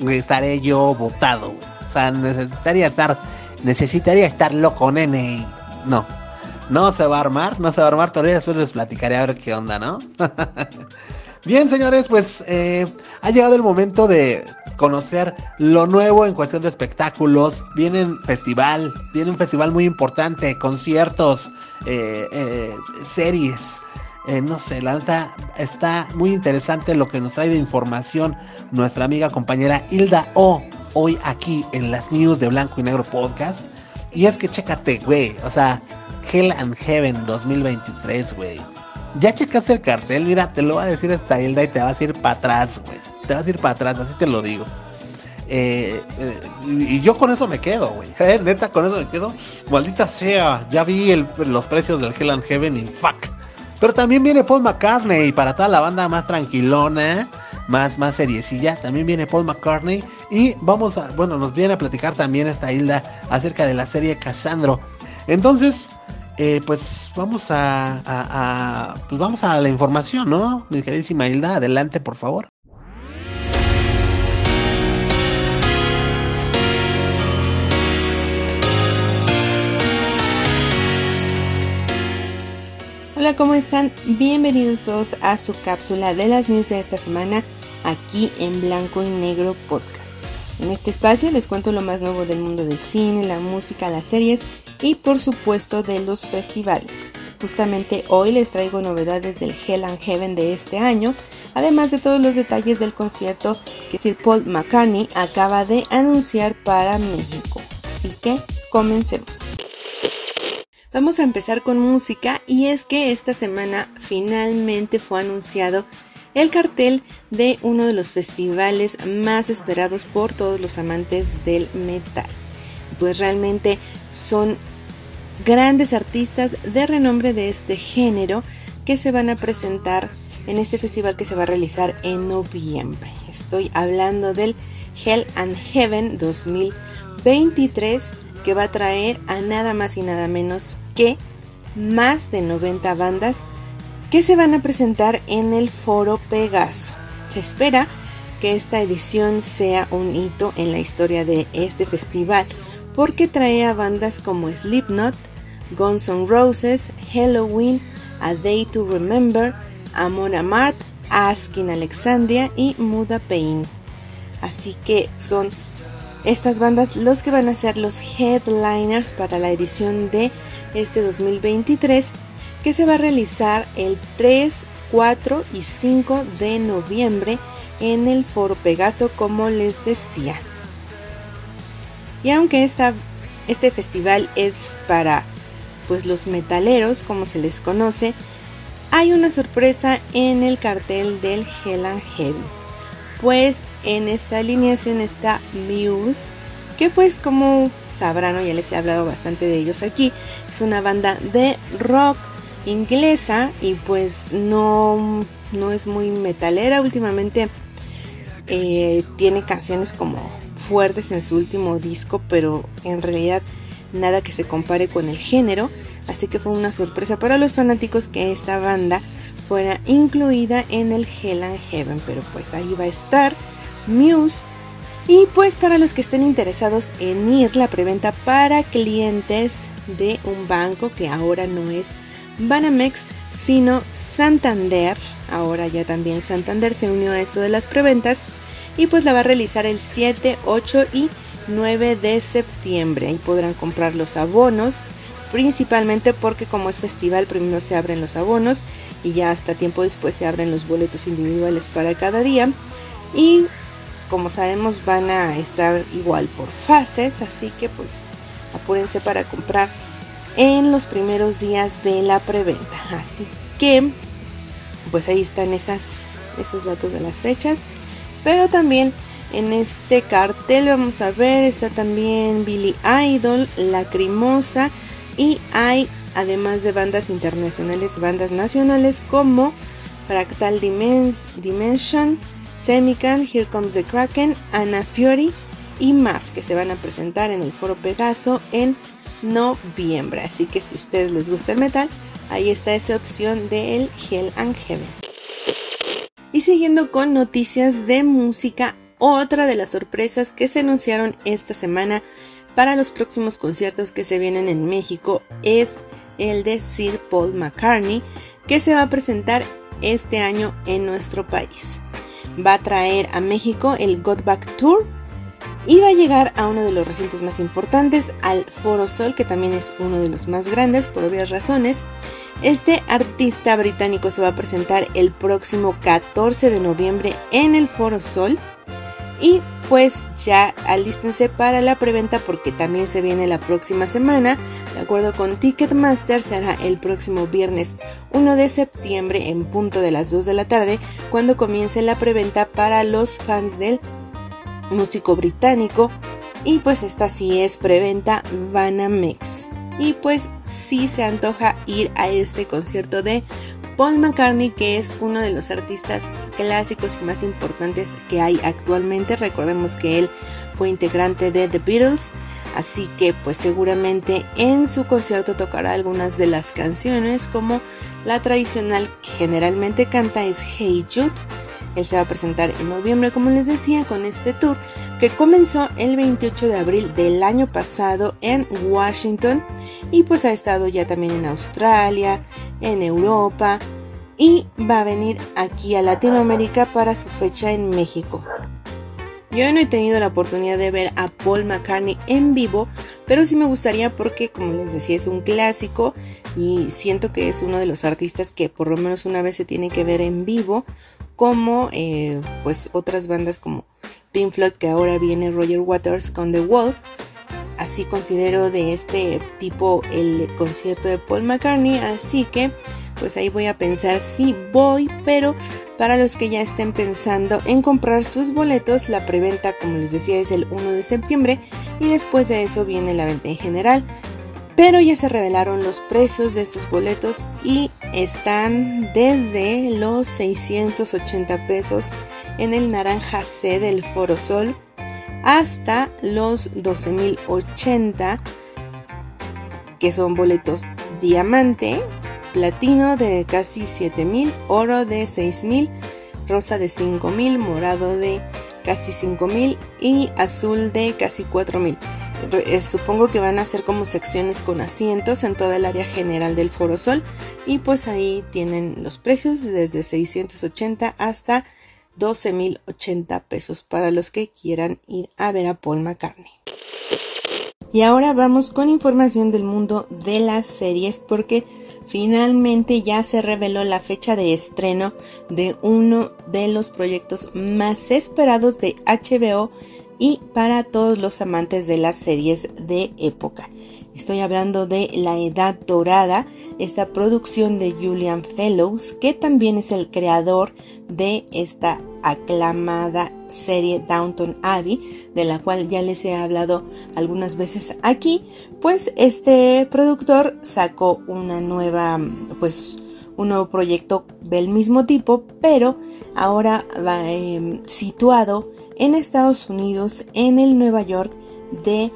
estaré yo botado, güey. O sea, necesitaría estar, necesitaría estar loco, nene. No, no se va a armar, no se va a armar, pero ya después les platicaré a ver qué onda, ¿no? [laughs] Bien, señores, pues eh, ha llegado el momento de conocer lo nuevo en cuestión de espectáculos. Viene un festival, viene un festival muy importante, conciertos, eh, eh, series. No sé, la neta está muy interesante lo que nos trae de información nuestra amiga compañera Hilda O. Hoy aquí en las news de Blanco y Negro Podcast. Y es que chécate, güey. O sea, Hell and Heaven 2023, güey. Ya checaste el cartel, mira, te lo va a decir esta Hilda y te vas a ir para atrás, güey te vas a ir para atrás, así te lo digo. Eh, eh, y yo con eso me quedo, güey. [laughs] Eh, neta, con eso me quedo. Maldita sea, ya vi los precios del Hell and Heaven y fuck. Pero también viene Paul McCartney para toda la banda más tranquilona, más, más seriecilla. También viene Paul McCartney. Y vamos a, bueno, nos viene a platicar también esta Hilda acerca de la serie Cassandro. Entonces, pues vamos a, a, pues vamos a la información, ¿no? Mi queridísima Hilda, adelante por favor. Hola, ¿cómo están? Bienvenidos todos a su cápsula de las news de esta semana aquí en Blanco y Negro Podcast. En este espacio les cuento lo más nuevo del mundo del cine, la música, las series y por supuesto de los festivales. Justamente hoy les traigo novedades del Hell and Heaven de este año, además de todos los detalles del concierto que Sir Paul McCartney acaba de anunciar para México. Así que comencemos. Vamos a empezar con música y es que esta semana finalmente fue anunciado el cartel de uno de los festivales más esperados por todos los amantes del metal. Pues realmente son grandes artistas de renombre de este género que se van a presentar en este festival que se va a realizar en noviembre. Estoy hablando del Hell and Heaven 2023 que va a traer a nada más y nada menos que más de 90 bandas que se van a presentar en el foro Pegaso. Se espera que esta edición sea un hito en la historia de este festival porque trae a bandas como Slipknot, Guns N' Roses, Halloween, A Day to Remember, Amon Amart, Askin Alexandria y Muda Pain. Así que son estas bandas los que van a ser los headliners para la edición de este 2023 que se va a realizar el 3, 4 y 5 de noviembre en el Foro Pegaso como les decía. Y aunque esta, este festival es para pues los metaleros como se les conoce, hay una sorpresa en el cartel del Hell and pues en esta alineación está Muse, que pues como sabrán, ya les he hablado bastante de ellos aquí, es una banda de rock inglesa y pues no, no es muy metalera últimamente. Eh, tiene canciones como fuertes en su último disco, pero en realidad nada que se compare con el género. Así que fue una sorpresa para los fanáticos que esta banda fuera incluida en el Hell and Heaven, pero pues ahí va a estar Muse. Y pues para los que estén interesados en ir, la preventa para clientes de un banco que ahora no es Banamex, sino Santander. Ahora ya también Santander se unió a esto de las preventas y pues la va a realizar el 7, 8 y 9 de septiembre. Ahí podrán comprar los abonos principalmente porque como es festival primero se abren los abonos y ya hasta tiempo después se abren los boletos individuales para cada día y como sabemos van a estar igual por fases así que pues apúrense para comprar en los primeros días de la preventa. Así que pues ahí están esas, esos datos de las fechas. Pero también en este cartel vamos a ver está también Billy Idol, Lacrimosa y hay, además de bandas internacionales, bandas nacionales como Fractal Dimension, Semican, Here Comes the Kraken, Anna Fiori y más que se van a presentar en el Foro Pegaso en noviembre. Así que si a ustedes les gusta el metal, ahí está esa opción del Hell and Heaven. Y siguiendo con noticias de música, otra de las sorpresas que se anunciaron esta semana para los próximos conciertos que se vienen en México es el de Sir Paul McCartney, que se va a presentar este año en nuestro país. Va a traer a México el Got Back Tour va a llegar a uno de los recintos más importantes, al Foro Sol, que también es uno de los más grandes por obvias razones. Este artista británico se va a presentar el próximo 14 de noviembre en el Foro Sol y pues ya alístense para la preventa porque también se viene la próxima semana. De acuerdo con Ticketmaster, será el próximo viernes 1 de septiembre en punto de las 2 de la tarde cuando comience la preventa para los fans del músico británico. Y pues esta sí es preventa Vanamex. Y pues sí se antoja ir a este concierto de Paul McCartney, que es uno de los artistas clásicos y más importantes que hay actualmente. Recordemos que él fue integrante de The Beatles, así que pues seguramente en su concierto tocará algunas de las canciones como la tradicional que generalmente canta es Hey Jude. Él se va a presentar en noviembre, como les decía, con este tour que comenzó el 28 de abril del año pasado en Washington y pues ha estado ya también en Australia, en Europa y va a venir aquí a Latinoamérica para su fecha en México. Yo no he tenido la oportunidad de ver a Paul McCartney en vivo, pero sí me gustaría porque, como les decía, es un clásico y siento que es uno de los artistas que por lo menos una vez se tiene que ver en vivo, como eh, pues otras bandas como Pink Floyd, que ahora viene Roger Waters con The Wall. Así considero de este tipo el concierto de Paul McCartney, así que pues ahí voy a pensar si voy, pero para los que ya estén pensando en comprar sus boletos, la preventa, como les decía, es el 1 de septiembre y después de eso viene la venta en general. Pero ya se revelaron los precios de estos boletos y están desde los 680 pesos en el naranja C del Foro Sol hasta los 12.080 que son boletos diamante platino de casi 7000, oro de 6000, rosa de 5000, morado de casi 5.000 y azul de casi 4.000. Eh, supongo que van a ser como secciones con asientos en toda el área general del Foro Sol y pues ahí tienen los precios desde 680 hasta 12.080 pesos para los que quieran ir a ver a Paul McCartney. Y ahora vamos con información del mundo de las series porque finalmente ya se reveló la fecha de estreno de uno de los proyectos más esperados de HBO y para todos los amantes de las series de época. Estoy hablando de La Edad Dorada, esta producción de Julian Fellows, que también es el creador de esta aclamada serie Downton Abbey, de la cual ya les he hablado algunas veces aquí, pues este productor sacó una nueva, pues un nuevo proyecto del mismo tipo, pero ahora va em, situado en Estados Unidos, en el Nueva York de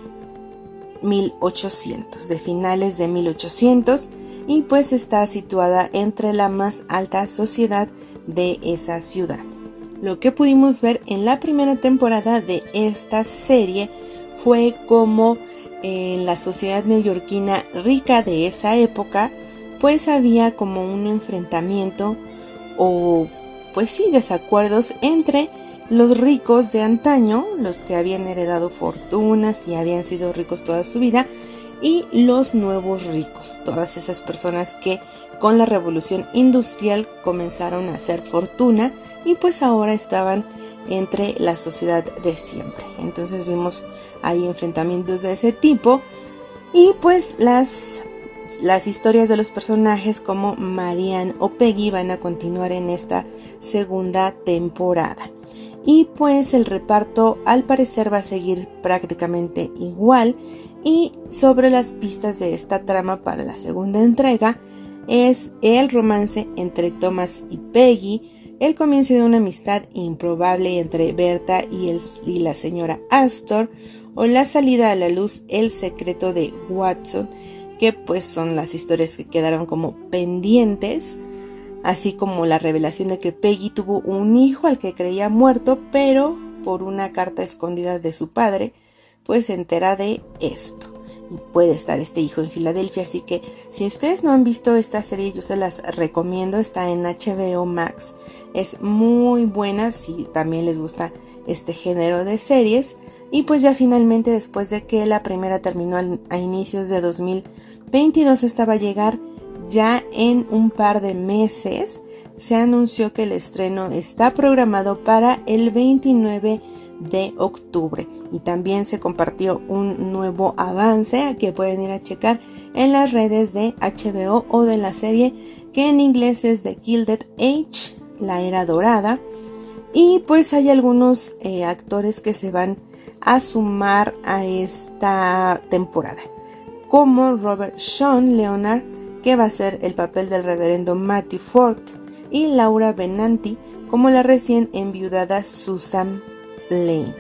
1800, de finales de 1800, y pues está situada entre la más alta sociedad de esa ciudad. Lo que pudimos ver en la primera temporada de esta serie fue como en la sociedad neoyorquina rica de esa época, pues había como un enfrentamiento o pues sí desacuerdos entre los ricos de antaño, los que habían heredado fortunas y habían sido ricos toda su vida, y los nuevos ricos, todas esas personas que con la revolución industrial comenzaron a hacer fortuna y pues ahora estaban entre la sociedad de siempre. Entonces vimos ahí enfrentamientos de ese tipo y pues las las historias de los personajes como Marianne o Peggy van a continuar en esta segunda temporada. Y pues el reparto al parecer va a seguir prácticamente igual y sobre las pistas de esta trama para la segunda entrega es el romance entre Thomas y Peggy, el comienzo de una amistad improbable entre Berta y, el, y la señora Astor, o la salida a la luz El secreto de Watson, que pues son las historias que quedaron como pendientes, así como la revelación de que Peggy tuvo un hijo al que creía muerto, pero por una carta escondida de su padre, pues se entera de esto. Y puede estar este hijo en Filadelfia. Así que si ustedes no han visto esta serie, yo se las recomiendo. Está en HBO Max. Es muy buena si también les gusta este género de series. Y pues ya finalmente después de que la primera terminó a inicios de 2022 estaba a llegar ya en un par de meses se anunció que el estreno está programado para el 29 de octubre. Y también se compartió un nuevo avance que pueden ir a checar en las redes de HBO o de la serie que en inglés es The Gilded Age, la era dorada. Y pues hay algunos eh, actores que se van a sumar a esta temporada como Robert Sean Leonard que va a ser el papel del reverendo Matthew Ford y Laura Benanti como la recién enviudada Susan Lane.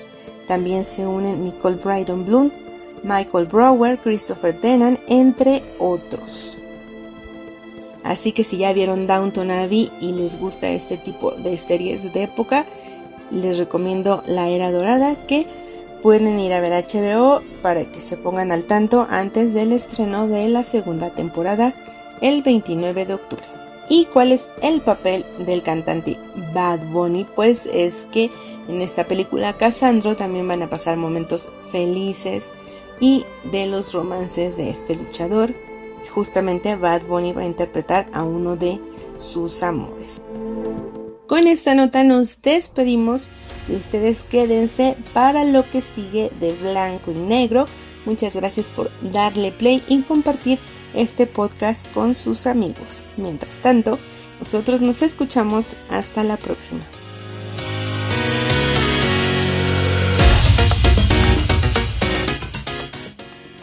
También se unen Nicole Brydon Bloom, Michael Brower, Christopher Denan, entre otros. Así que si ya vieron Downton Abbey y les gusta este tipo de series de época, les recomiendo La Era Dorada que pueden ir a ver HBO para que se pongan al tanto antes del estreno de la segunda temporada el 29 de octubre. ¿Y cuál es el papel del cantante Bad Bunny? Pues es que en esta película Cassandro también van a pasar momentos felices y de los romances de este luchador. Justamente Bad Bunny va a interpretar a uno de sus amores. Con esta nota nos despedimos y ustedes quédense para lo que sigue de blanco y negro. Muchas gracias por darle play y compartir este podcast con sus amigos. Mientras tanto, nosotros nos escuchamos hasta la próxima.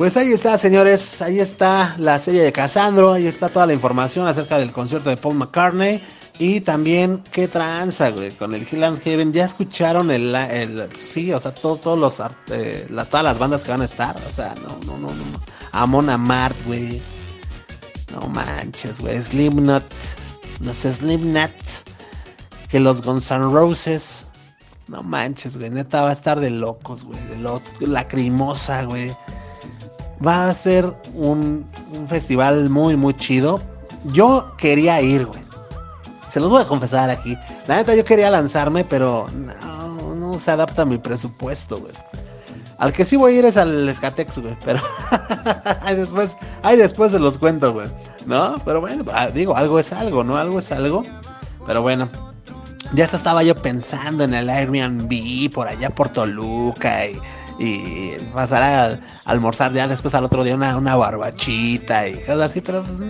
Pues ahí está, señores, ahí está la serie de Casandro, ahí está toda la información acerca del concierto de Paul McCartney. Y también, qué tranza, güey, con el Hill and Heaven. ¿Ya escucharon el, el sí, o sea, todos los, eh, todas las bandas que van a estar? O sea, no, no, no, no. Amon Amart, güey. No manches, güey. Slipknot. No sé, Slipknot. Que los Guns N' Roses. No manches, güey. Neta va a estar de locos, güey. De lo lacrimosa, güey. Va a ser un, un festival muy, muy chido. Yo quería ir, güey. Se los voy a confesar aquí. La neta yo quería lanzarme, pero no, no se adapta a mi presupuesto, güey. Al que sí voy a ir es al Skatex, güey. Pero [laughs] ahí después, ahí después se los cuento, güey. ¿No? Pero bueno, ah, digo, algo es algo, ¿no? Algo es algo. Pero bueno, ya estaba yo pensando en el Airbnb por allá por Toluca y, y pasar a, almorzar ya después al otro día una, una barbachita y cosas así, pero pues...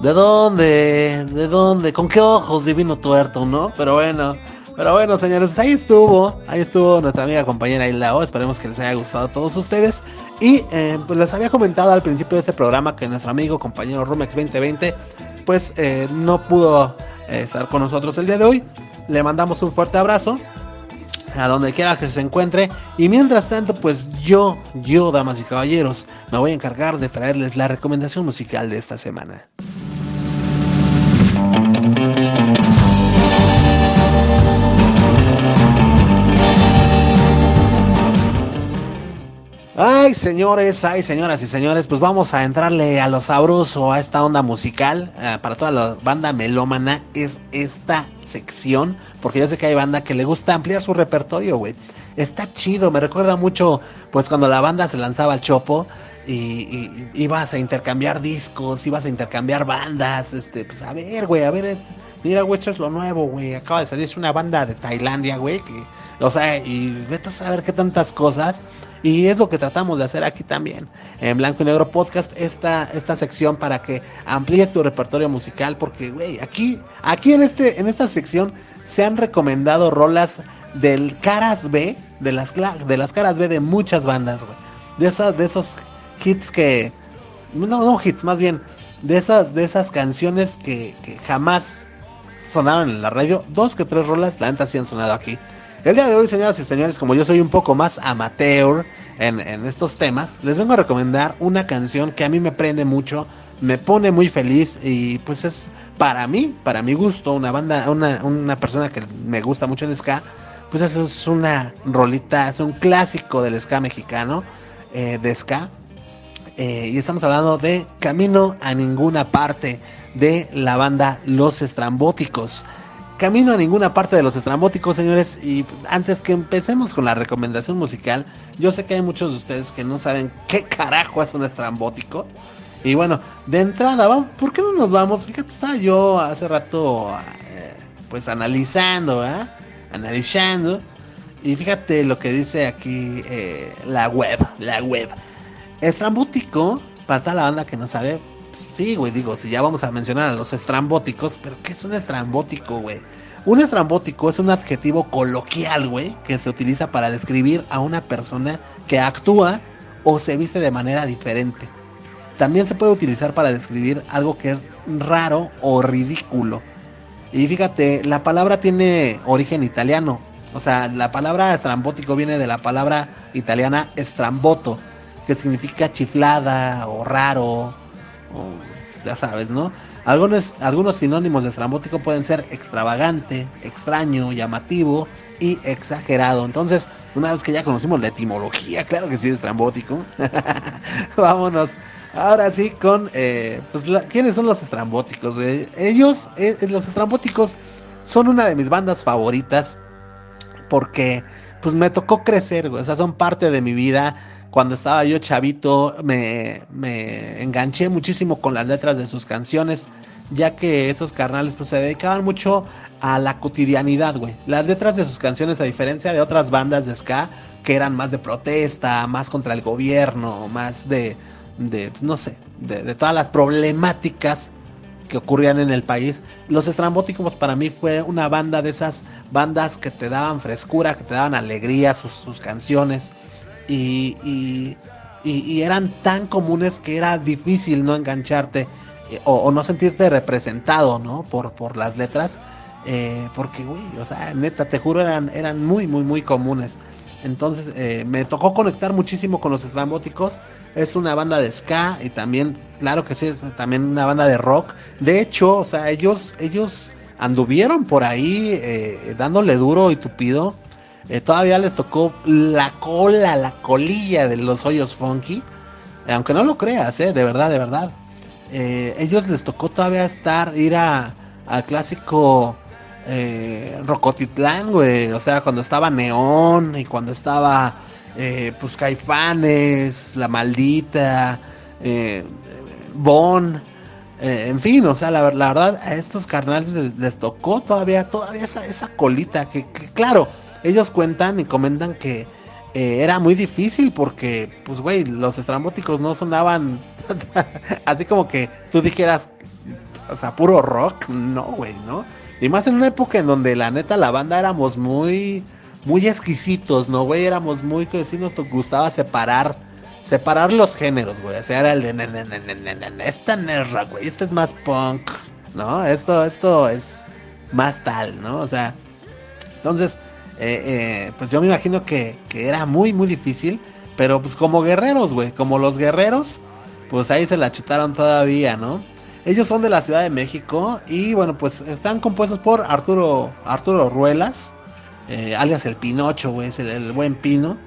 ¿De dónde? ¿De dónde? ¿Con qué ojos divino tuerto, no? Pero bueno, pero bueno, señores, ahí estuvo, ahí estuvo nuestra amiga compañera Ilao. Esperemos que les haya gustado a todos ustedes. Y eh, pues les había comentado al principio de este programa que nuestro amigo compañero Rumex 2020, pues eh, no pudo eh, estar con nosotros el día de hoy. Le mandamos un fuerte abrazo a donde quiera que se encuentre. Y mientras tanto, pues yo, yo, damas y caballeros, me voy a encargar de traerles la recomendación musical de esta semana. Ay, señores, ay, señoras y señores, pues vamos a entrarle a lo sabroso, a esta onda musical. Eh, para toda la banda melómana es esta sección, porque yo sé que hay banda que le gusta ampliar su repertorio, güey. Está chido, me recuerda mucho, pues cuando la banda se lanzaba al chopo y, ibas a intercambiar discos, ibas a intercambiar bandas, este, pues a ver, güey, a ver, este, mira, güey, esto es lo nuevo, güey, acaba de salir, es una banda de Tailandia, güey, que, o sea, y vete a saber qué tantas cosas, y es lo que tratamos de hacer aquí también, en Blanco y Negro Podcast, esta, esta sección para que amplíes tu repertorio musical, porque, güey, aquí, aquí en este, en esta sección se han recomendado rolas del caras B, de las, de las caras B de muchas bandas, güey, de esas, de esos hits que. No, no hits, más bien. De esas, de esas canciones que, jamás sonaron en la radio. Dos que tres rolas, la neta sí han sonado aquí. El día de hoy, señoras y señores, como yo soy un poco más amateur en, estos temas, les vengo a recomendar una canción que a mí me prende mucho, me pone muy feliz y pues es para mí, para mi gusto, una banda, una, una persona que me gusta mucho el ska, pues es una rolita, es un clásico del ska mexicano, eh, de ska, eh, y estamos hablando de Camino a ninguna parte de la banda Los Estrambóticos. Camino a ninguna parte de los estrambóticos, señores. Y antes que empecemos con la recomendación musical, yo sé que hay muchos de ustedes que no saben qué carajo es un estrambótico. Y bueno, de entrada, ¿por qué no nos vamos? Fíjate, estaba yo hace rato, eh, pues analizando, ¿eh? Analizando. Y fíjate lo que dice aquí eh, la web, la web. Estrambótico, para toda la banda que no sabe, pues, sí, güey, digo, si ya vamos a mencionar a los estrambóticos, pero ¿qué es un estrambótico, güey? Un estrambótico es un adjetivo coloquial, güey, que se utiliza para describir a una persona que actúa o se viste de manera diferente. También se puede utilizar para describir algo que es raro o ridículo. Y fíjate, la palabra tiene origen italiano. O sea, la palabra estrambótico viene de la palabra italiana estramboto, que significa chiflada o raro, o ya sabes, ¿no? Algunos, algunos sinónimos de estrambótico pueden ser extravagante, extraño, llamativo y exagerado. Entonces, una vez que ya conocimos la etimología, claro que sí, estrambótico, [laughs] vámonos. Ahora sí con, eh, pues, ¿quiénes son los estrambóticos? ellos, eh, los estrambóticos, son una de mis bandas favoritas porque, pues, me tocó crecer, o sea, son parte de mi vida cuando estaba yo chavito me, enganché muchísimo con las letras de sus canciones, ya que esos carnales pues se dedicaban mucho a la cotidianidad, güey. Las letras de sus canciones, a diferencia de otras bandas de ska, que eran más de protesta, más contra el gobierno, más de, de no sé, de, de todas las problemáticas que ocurrían en el país. Los Estrambóticos para mí fue una banda de esas bandas que te daban frescura, que te daban alegría, sus canciones y, y, eran tan comunes que era difícil no engancharte eh, o, no sentirte representado, ¿no? Por, por las letras. Eh, porque, güey, o sea, neta, te juro, eran, eran muy, muy, muy comunes. Entonces eh, me tocó conectar muchísimo con los estrambóticos. Es una banda de ska y también, claro que sí, es también una banda de rock. De hecho, o sea, ellos, ellos anduvieron por ahí dándole duro y tupido. Eh, todavía les tocó la cola, la colilla de los hoyos funky. aunque no lo creas, eh, de verdad, de verdad. ellos les tocó todavía estar, ir a, al clásico Rocotitlán, güey. O sea, cuando estaba Neón y cuando estaba, pues, Caifanes, La Maldita, Bon. Eh, en fin, o sea, la, verdad, a estos carnales les, tocó todavía, todavía esa, esa colita. Que, claro, ellos cuentan y comentan que eh, era muy difícil porque, pues, güey, los estrambóticos no sonaban [laughs] así como que tú dijeras, o sea, puro rock. No, güey, ¿no? Y más en una época en donde la neta la banda éramos muy, muy exquisitos, ¿no, güey? Éramos muy, que sí nos gustaba separar separar los géneros, güey. O sea, era el de esta nerra, güey. Este es más punk, ¿no? Esto, esto es más tal, ¿no? O sea, entonces, eh, eh, pues yo me imagino que, que, era muy, muy difícil. Pero pues como guerreros, güey. Como los guerreros, pues ahí se la chutaron todavía, ¿no? Ellos son de la Ciudad de México y bueno, pues están compuestos por Arturo, Arturo Ruelas, eh, alias el Pinocho, güey, es el buen Pino.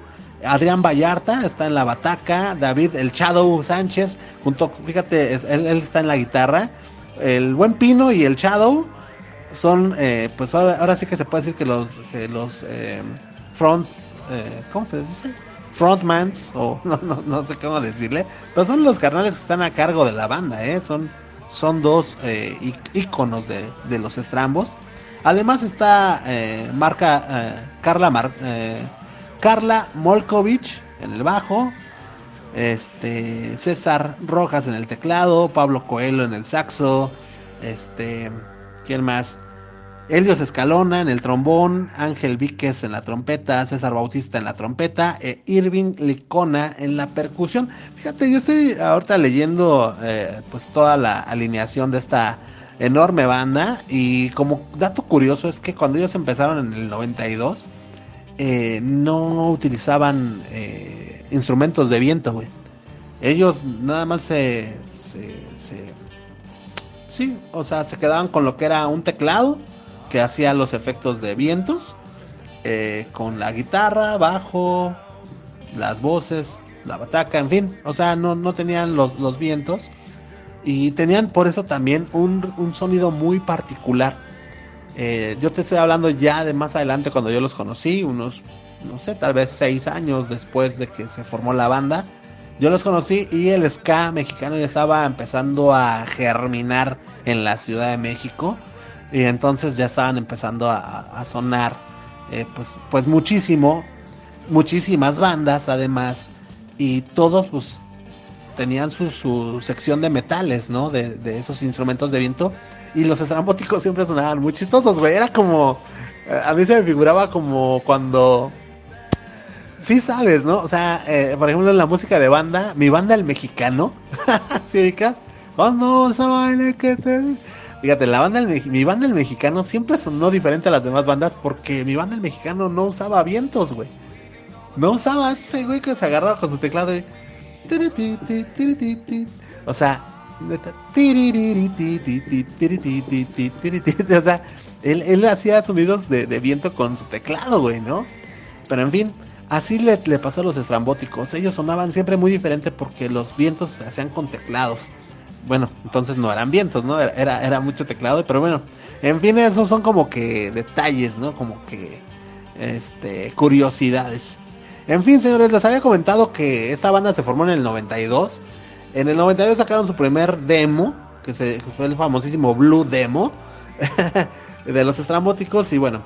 Adrián Vallarta está en la bataca, David El Shadow Sánchez, junto, fíjate, él, está en la guitarra, el Buen Pino y el Shadow son, eh, pues ahora, sí que se puede decir que los, los eh, front, eh, ¿cómo se dice? Frontmans, o [laughs] no, no, no, sé cómo decirle, pero son los carnales que están a cargo de la banda, ¿eh? son, son dos íconos de, de, los estrambos. Además está marca Carla Mar, Carla Molkovich en el bajo, este César Rojas en el teclado, Pablo Coelho en el saxo, este, ¿quién más? Elios Escalona en el trombón, Ángel Víquez en la trompeta, César Bautista en la trompeta, e Irving Licona en la percusión. Fíjate, yo estoy ahorita leyendo eh, pues toda la alineación de esta enorme banda y como dato curioso es que cuando ellos empezaron en el 92, eh, no utilizaban eh, instrumentos de viento, güey. Ellos nada más se, se, Sí, o sea, se quedaban con lo que era un teclado que hacía los efectos de vientos. Eh, con la guitarra, bajo, las voces, la bataca, en fin. O sea, no, no tenían los, los vientos. Y tenían por eso también un, un sonido muy particular eh, yo te estoy hablando ya de más adelante cuando yo los conocí, unos, no sé, tal vez seis años después de que se formó la banda. Yo los conocí y el ska mexicano ya estaba empezando a germinar en la Ciudad de México. Y entonces ya estaban empezando a, sonar eh, pues, pues muchísimo, muchísimas bandas además. Y todos pues tenían su, sección de metales, ¿no? De, de esos instrumentos de viento y los estrambóticos siempre sonaban muy chistosos, güey. Era como. Eh, a mí se me figuraba como cuando. Sí sabes, ¿no? O sea, eh, por ejemplo, en la música de banda, mi banda el mexicano. [laughs] ¿Sí ubicas? Cuando se que te. Fíjate, la banda mi banda el mexicano siempre sonó diferente a las demás bandas porque mi banda el mexicano no usaba vientos, güey. No usaba ese güey que se agarraba con su teclado y... O sea, o sea, él, hacía sonidos de, viento con su teclado, güey, ¿no? Pero en fin, así le, pasó a los estrambóticos. Ellos sonaban siempre muy diferente porque los vientos se hacían con teclados. Bueno, entonces no eran vientos, ¿no? Era, era mucho teclado, pero bueno, en fin, esos son como que detalles, ¿no? Como que, este, curiosidades. En fin, señores, les había comentado que esta banda se formó en el 92 en el 92 sacaron su primer demo, que, se, fue el famosísimo Blue Demo [laughs] de los estrambóticos. Y bueno,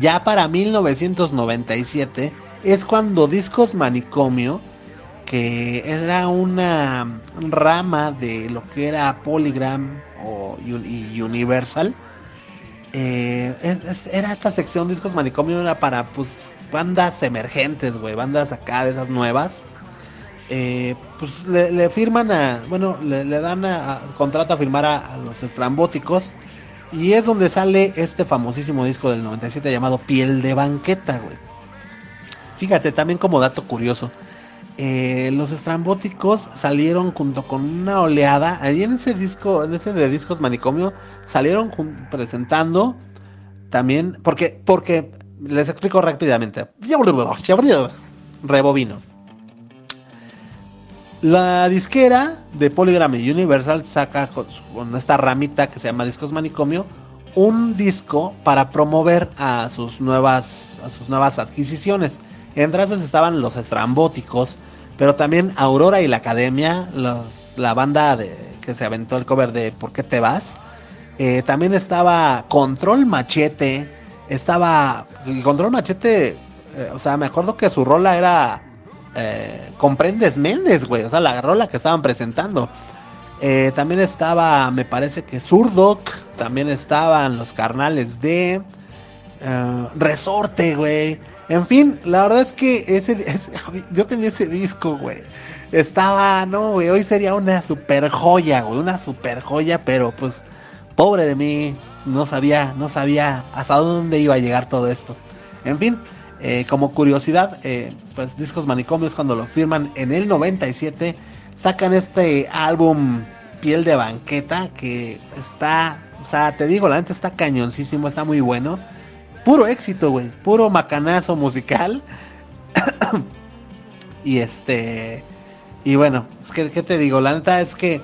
ya para 1997 es cuando Discos Manicomio, que era una rama de lo que era Polygram o, Universal, eh, era esta sección Discos Manicomio, era para pues bandas emergentes, güey, bandas acá de esas nuevas eh, pues le, firman a, bueno, le, dan a, contrato a firmar a, los estrambóticos. Y es donde sale este famosísimo disco del 97 llamado Piel de Banqueta, güey. Fíjate, también como dato curioso. eh, los estrambóticos salieron junto con una oleada. Ahí en ese disco, en ese de discos manicomio, salieron presentando también. Porque, porque les explico rápidamente. Rebobino. La disquera de Polygram y Universal saca con, esta ramita que se llama Discos Manicomio un disco para promover a sus nuevas, a sus nuevas adquisiciones. Entre estaban los estrambóticos, pero también Aurora y la Academia, la banda que se aventó el cover de ¿Por qué te vas? Eh, también estaba Control Machete, estaba Control Machete, eh, o sea, me acuerdo que su rola era eh, Comprendes Méndez, güey. O sea, la rola que estaban presentando. Eh, también estaba, me parece que Surdoc. También estaban los carnales de eh, Resorte, güey. En fin, la verdad es que [laughs] ese, yo tenía ese disco, güey. Estaba, no, güey, hoy sería una super joya, güey, una super joya, pero pues, pobre de mí, no sabía, no sabía hasta dónde iba a llegar todo esto. En fin, eh, como curiosidad, eh, pues Discos Manicomios cuando lo firman en el 97 sacan este álbum Piel de Banqueta que está, o sea, te digo, la gente está cañoncísimo, está muy bueno. Puro éxito, güey, puro macanazo musical. [coughs] y este, y bueno, es que, ¿qué te digo? La neta es que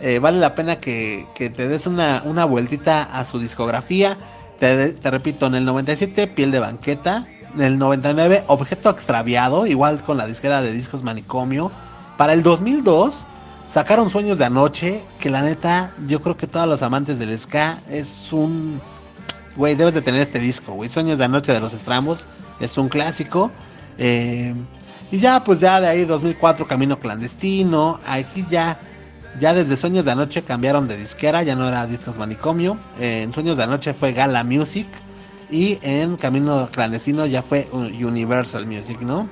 eh, vale la pena que, te des una, una, vueltita a su discografía. Te, te repito, en el 97, Piel de Banqueta. En el 99, Objeto Extraviado, igual con la disquera de discos Manicomio. Para el 2002, sacaron Sueños de Anoche, que la neta, yo creo que todos los amantes del ska es un... Güey, debes de tener este disco, güey. Sueños de Anoche de los Estrambos, es un clásico. Eh, y ya, pues ya de ahí 2004, Camino Clandestino. Aquí ya, ya desde Sueños de Anoche cambiaron de disquera, ya no era Discos Manicomio. Eh, en Sueños de Anoche fue Gala Music. Y en Camino Clandestino ya fue Universal Music, ¿no?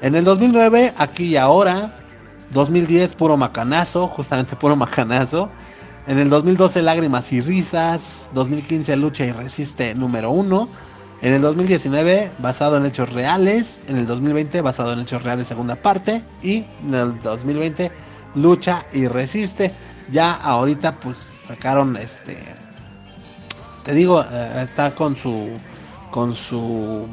En el 2009, aquí y ahora. 2010, puro macanazo, justamente puro macanazo. En el 2012, Lágrimas y Risas. 2015, Lucha y Resiste número 1. En el 2019, basado en hechos reales. En el 2020, basado en hechos reales, segunda parte. Y en el 2020, Lucha y Resiste. Ya ahorita, pues sacaron este te digo, eh, está con su con su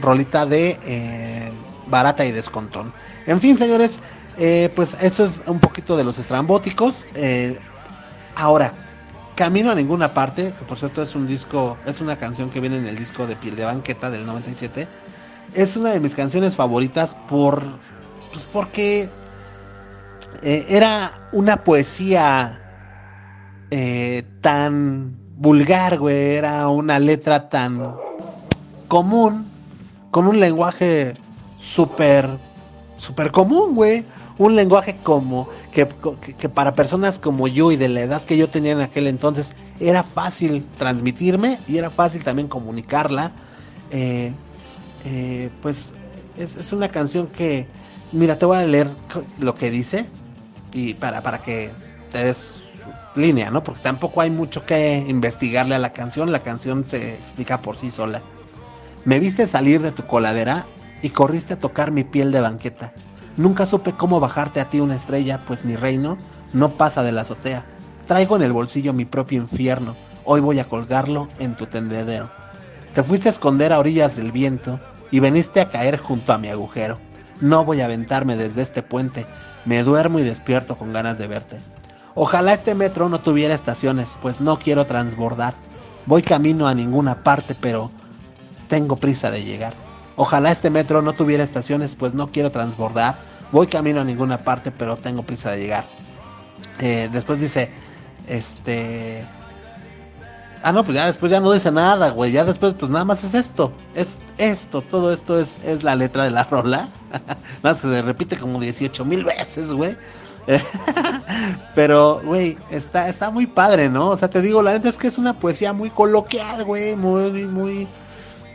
rolita de eh, barata y descontón. En fin, señores, eh, pues esto es un poquito de los estrambóticos. ahora, Camino a ninguna parte, que por cierto es un disco, es una canción que viene en el disco de Piel de Banqueta del 97. Es una de mis canciones favoritas por, pues porque era una poesía tan vulgar, güey. Era una letra tan común, con un lenguaje súper, súper común, güey. Un lenguaje como que, para personas como yo y de la edad que yo tenía en aquel entonces era fácil transmitirme y era fácil también comunicarla. Eh, eh, pues es, es, una canción que, mira, te voy a leer lo que dice y para, para que te des línea, ¿no? Porque tampoco hay mucho que investigarle a la canción, la canción se explica por sí sola. Me viste salir de tu coladera y corriste a tocar mi piel de banqueta. Nunca supe cómo bajarte a ti una estrella, pues mi reino no pasa de la azotea. Traigo en el bolsillo mi propio infierno, hoy voy a colgarlo en tu tendedero. Te fuiste a esconder a orillas del viento y veniste a caer junto a mi agujero. No voy a aventarme desde este puente, me duermo y despierto con ganas de verte. Ojalá este metro no tuviera estaciones, pues no quiero transbordar. Voy camino a ninguna parte, pero tengo prisa de llegar. Ojalá este metro no tuviera estaciones, pues no quiero transbordar. Voy camino a ninguna parte, pero tengo prisa de llegar. Eh, después dice, este... Ah, no, pues ya después ya no dice nada, güey. Ya después, pues nada más es esto. Es esto, todo esto es, es la letra de la [laughs] rola. [laughs] nada, se repite como 18 mil veces, güey. [laughs] Pero, güey, está, está muy padre, ¿no? O sea, te digo, la neta es que es una poesía muy coloquial, güey, muy, muy,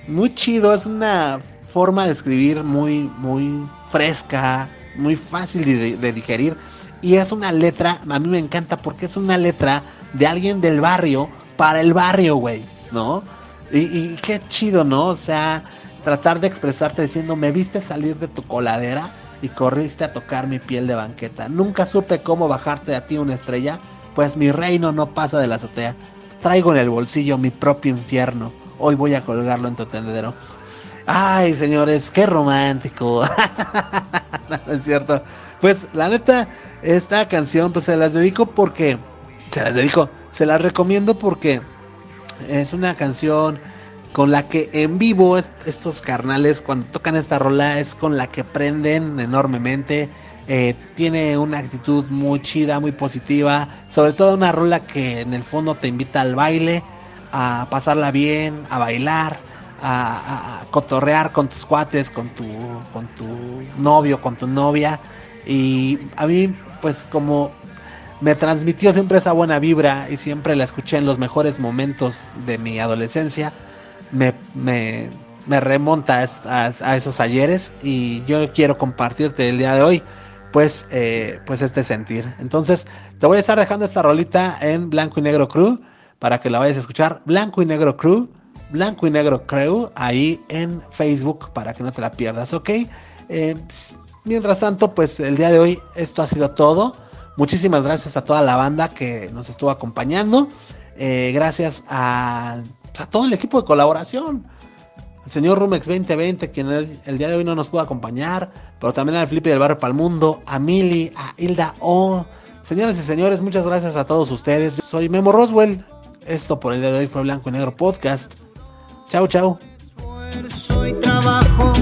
muy chido. Es una forma de escribir muy, muy fresca, muy fácil de, digerir. Y es una letra, a mí me encanta porque es una letra de alguien del barrio para el barrio, güey, ¿no? Y, y qué chido, ¿no? O sea, tratar de expresarte diciendo, me viste salir de tu coladera y corriste a tocar mi piel de banqueta. Nunca supe cómo bajarte a ti una estrella, pues mi reino no pasa de la azotea. Traigo en el bolsillo mi propio infierno. Hoy voy a colgarlo en tu tendedero. Ay, señores, qué romántico. [laughs] no, es cierto. Pues la neta, esta canción pues se las dedico porque se las dedico, se las recomiendo porque es una canción con la que en vivo estos carnales cuando tocan esta rola es con la que prenden enormemente. Eh, tiene una actitud muy chida, muy positiva. Sobre todo una rola que en el fondo te invita al baile, a pasarla bien, a bailar, a, cotorrear con tus cuates, con tu, con tu novio, con tu novia. Y a mí, pues como me transmitió siempre esa buena vibra y siempre la escuché en los mejores momentos de mi adolescencia me, me, remonta a, esos ayeres y yo quiero compartirte el día de hoy pues, eh, pues este sentir. Entonces te voy a estar dejando esta rolita en Blanco y Negro Crew para que la vayas a escuchar. Blanco y Negro Crew, Blanco y Negro Crew ahí en Facebook para que no te la pierdas, ¿ok? Eh, mientras tanto, pues el día de hoy esto ha sido todo. Muchísimas gracias a toda la banda que nos estuvo acompañando. Eh, gracias a a todo el equipo de colaboración. El señor Rumex 2020, quien el, día de hoy no nos pudo acompañar, pero también al Felipe del Barrio Palmundo, a Mili, a Hilda O. Señores y señores, muchas gracias a todos ustedes. Soy Memo Roswell. Esto por el día de hoy fue Blanco y Negro Podcast. Chau, chau. trabajo